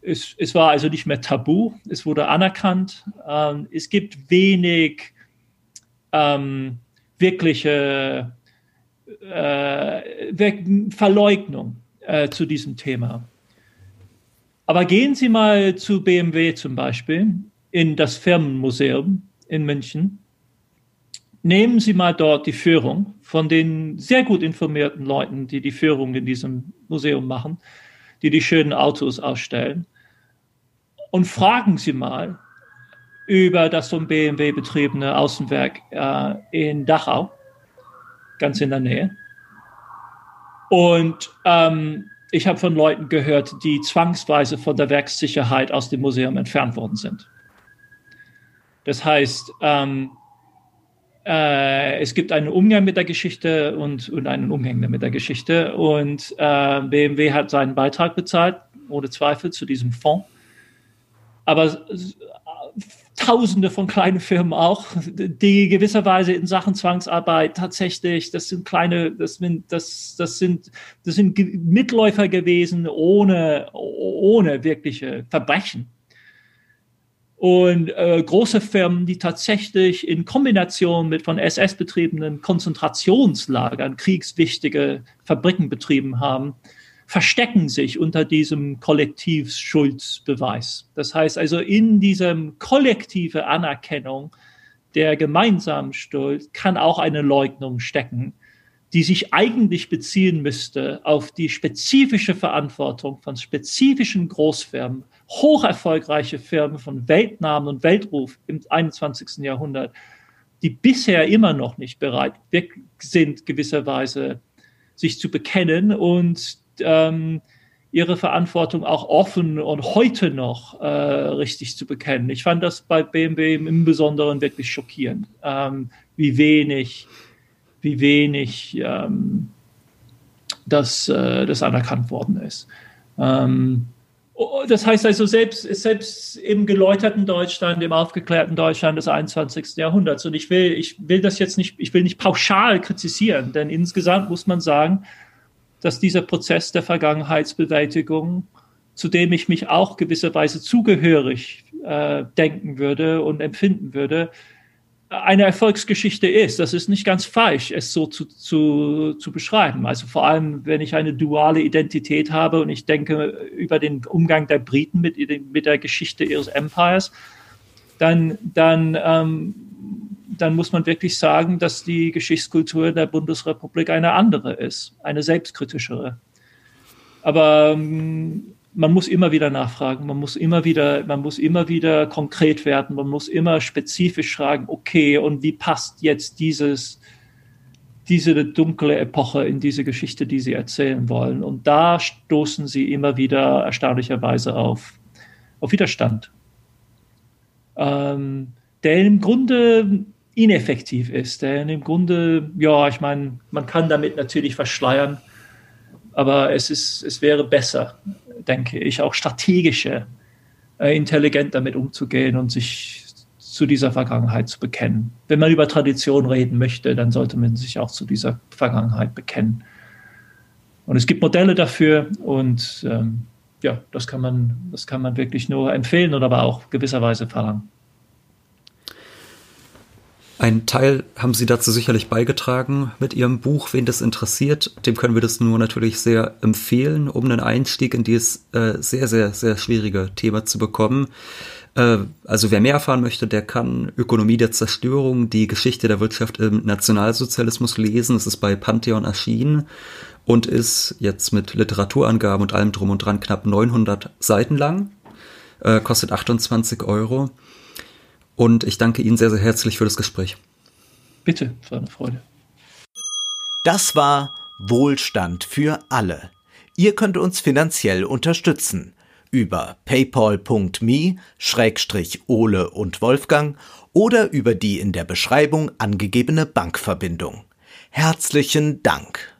S3: Es, es war also nicht mehr tabu, es wurde anerkannt. Ähm, es gibt wenig ähm, wirkliche äh, Verleugnung äh, zu diesem Thema. Aber gehen Sie mal zu BMW zum Beispiel in das Firmenmuseum in München nehmen Sie mal dort die Führung von den sehr gut informierten Leuten, die die Führung in diesem Museum machen, die die schönen Autos ausstellen und fragen Sie mal über das vom BMW betriebene Außenwerk äh, in Dachau, ganz in der Nähe. Und ähm, ich habe von Leuten gehört, die zwangsweise von der Werkssicherheit aus dem Museum entfernt worden sind. Das heißt, ähm, äh, es gibt einen Umgang mit der Geschichte und, und einen Umgang mit der Geschichte. Und äh, BMW hat seinen Beitrag bezahlt, ohne Zweifel, zu diesem Fonds. Aber Tausende von kleinen Firmen auch, die gewisserweise in Sachen Zwangsarbeit tatsächlich, das sind kleine, das sind, das, das sind, das sind Mitläufer gewesen ohne, ohne wirkliche Verbrechen und äh, große Firmen, die tatsächlich in Kombination mit von SS betriebenen Konzentrationslagern kriegswichtige Fabriken betrieben haben, verstecken sich unter diesem Kollektivschuldsbeweis. Das heißt also in diesem kollektive Anerkennung der gemeinsamen Schuld kann auch eine Leugnung stecken, die sich eigentlich beziehen müsste auf die spezifische Verantwortung von spezifischen Großfirmen, hoch erfolgreiche Firmen von Weltnamen und Weltruf im 21. Jahrhundert, die bisher immer noch nicht bereit sind, gewisserweise sich zu bekennen und ähm, ihre Verantwortung auch offen und heute noch äh, richtig zu bekennen. Ich fand das bei BMW im Besonderen wirklich schockierend, ähm, wie wenig, wie wenig ähm, das, äh, das anerkannt worden ist. Ähm, das heißt also, selbst, selbst im geläuterten Deutschland, im aufgeklärten Deutschland des 21. Jahrhunderts. Und ich will, ich will das jetzt nicht, ich will nicht pauschal kritisieren, denn insgesamt muss man sagen, dass dieser Prozess der Vergangenheitsbewältigung, zu dem ich mich auch gewisserweise zugehörig äh, denken würde und empfinden würde, eine Erfolgsgeschichte ist. Das ist nicht ganz falsch, es so zu, zu, zu beschreiben. Also vor allem, wenn ich eine duale Identität habe und ich denke über den Umgang der Briten mit, mit der Geschichte ihres Empires, dann, dann, ähm, dann muss man wirklich sagen, dass die Geschichtskultur der Bundesrepublik eine andere ist, eine selbstkritischere. Aber ähm, man muss immer wieder nachfragen, man muss immer wieder, man muss immer wieder konkret werden, man muss immer spezifisch fragen, okay, und wie passt jetzt dieses, diese dunkle Epoche in diese Geschichte, die sie erzählen wollen? Und da stoßen sie immer wieder erstaunlicherweise auf, auf Widerstand, ähm, der im Grunde ineffektiv ist, der im Grunde, ja, ich meine, man kann damit natürlich verschleiern, aber es, ist, es wäre besser, denke ich, auch strategischer, äh, intelligent damit umzugehen und sich zu dieser Vergangenheit zu bekennen. Wenn man über Tradition reden möchte, dann sollte man sich auch zu dieser Vergangenheit bekennen. Und es gibt Modelle dafür und ähm, ja, das kann man, das kann man wirklich nur empfehlen oder aber auch gewisserweise verlangen.
S2: Ein Teil haben Sie dazu sicherlich beigetragen mit Ihrem Buch. Wen das interessiert, dem können wir das nur natürlich sehr empfehlen, um einen Einstieg in dieses äh, sehr, sehr, sehr schwierige Thema zu bekommen. Äh, also wer mehr erfahren möchte, der kann Ökonomie der Zerstörung, die Geschichte der Wirtschaft im Nationalsozialismus lesen. Es ist bei Pantheon erschienen und ist jetzt mit Literaturangaben und allem drum und dran knapp 900 Seiten lang. Äh, kostet 28 Euro. Und ich danke Ihnen sehr, sehr herzlich für das Gespräch.
S3: Bitte, es war eine Freude.
S1: Das war Wohlstand für alle. Ihr könnt uns finanziell unterstützen über paypal.me-ole und Wolfgang oder über die in der Beschreibung angegebene Bankverbindung. Herzlichen Dank.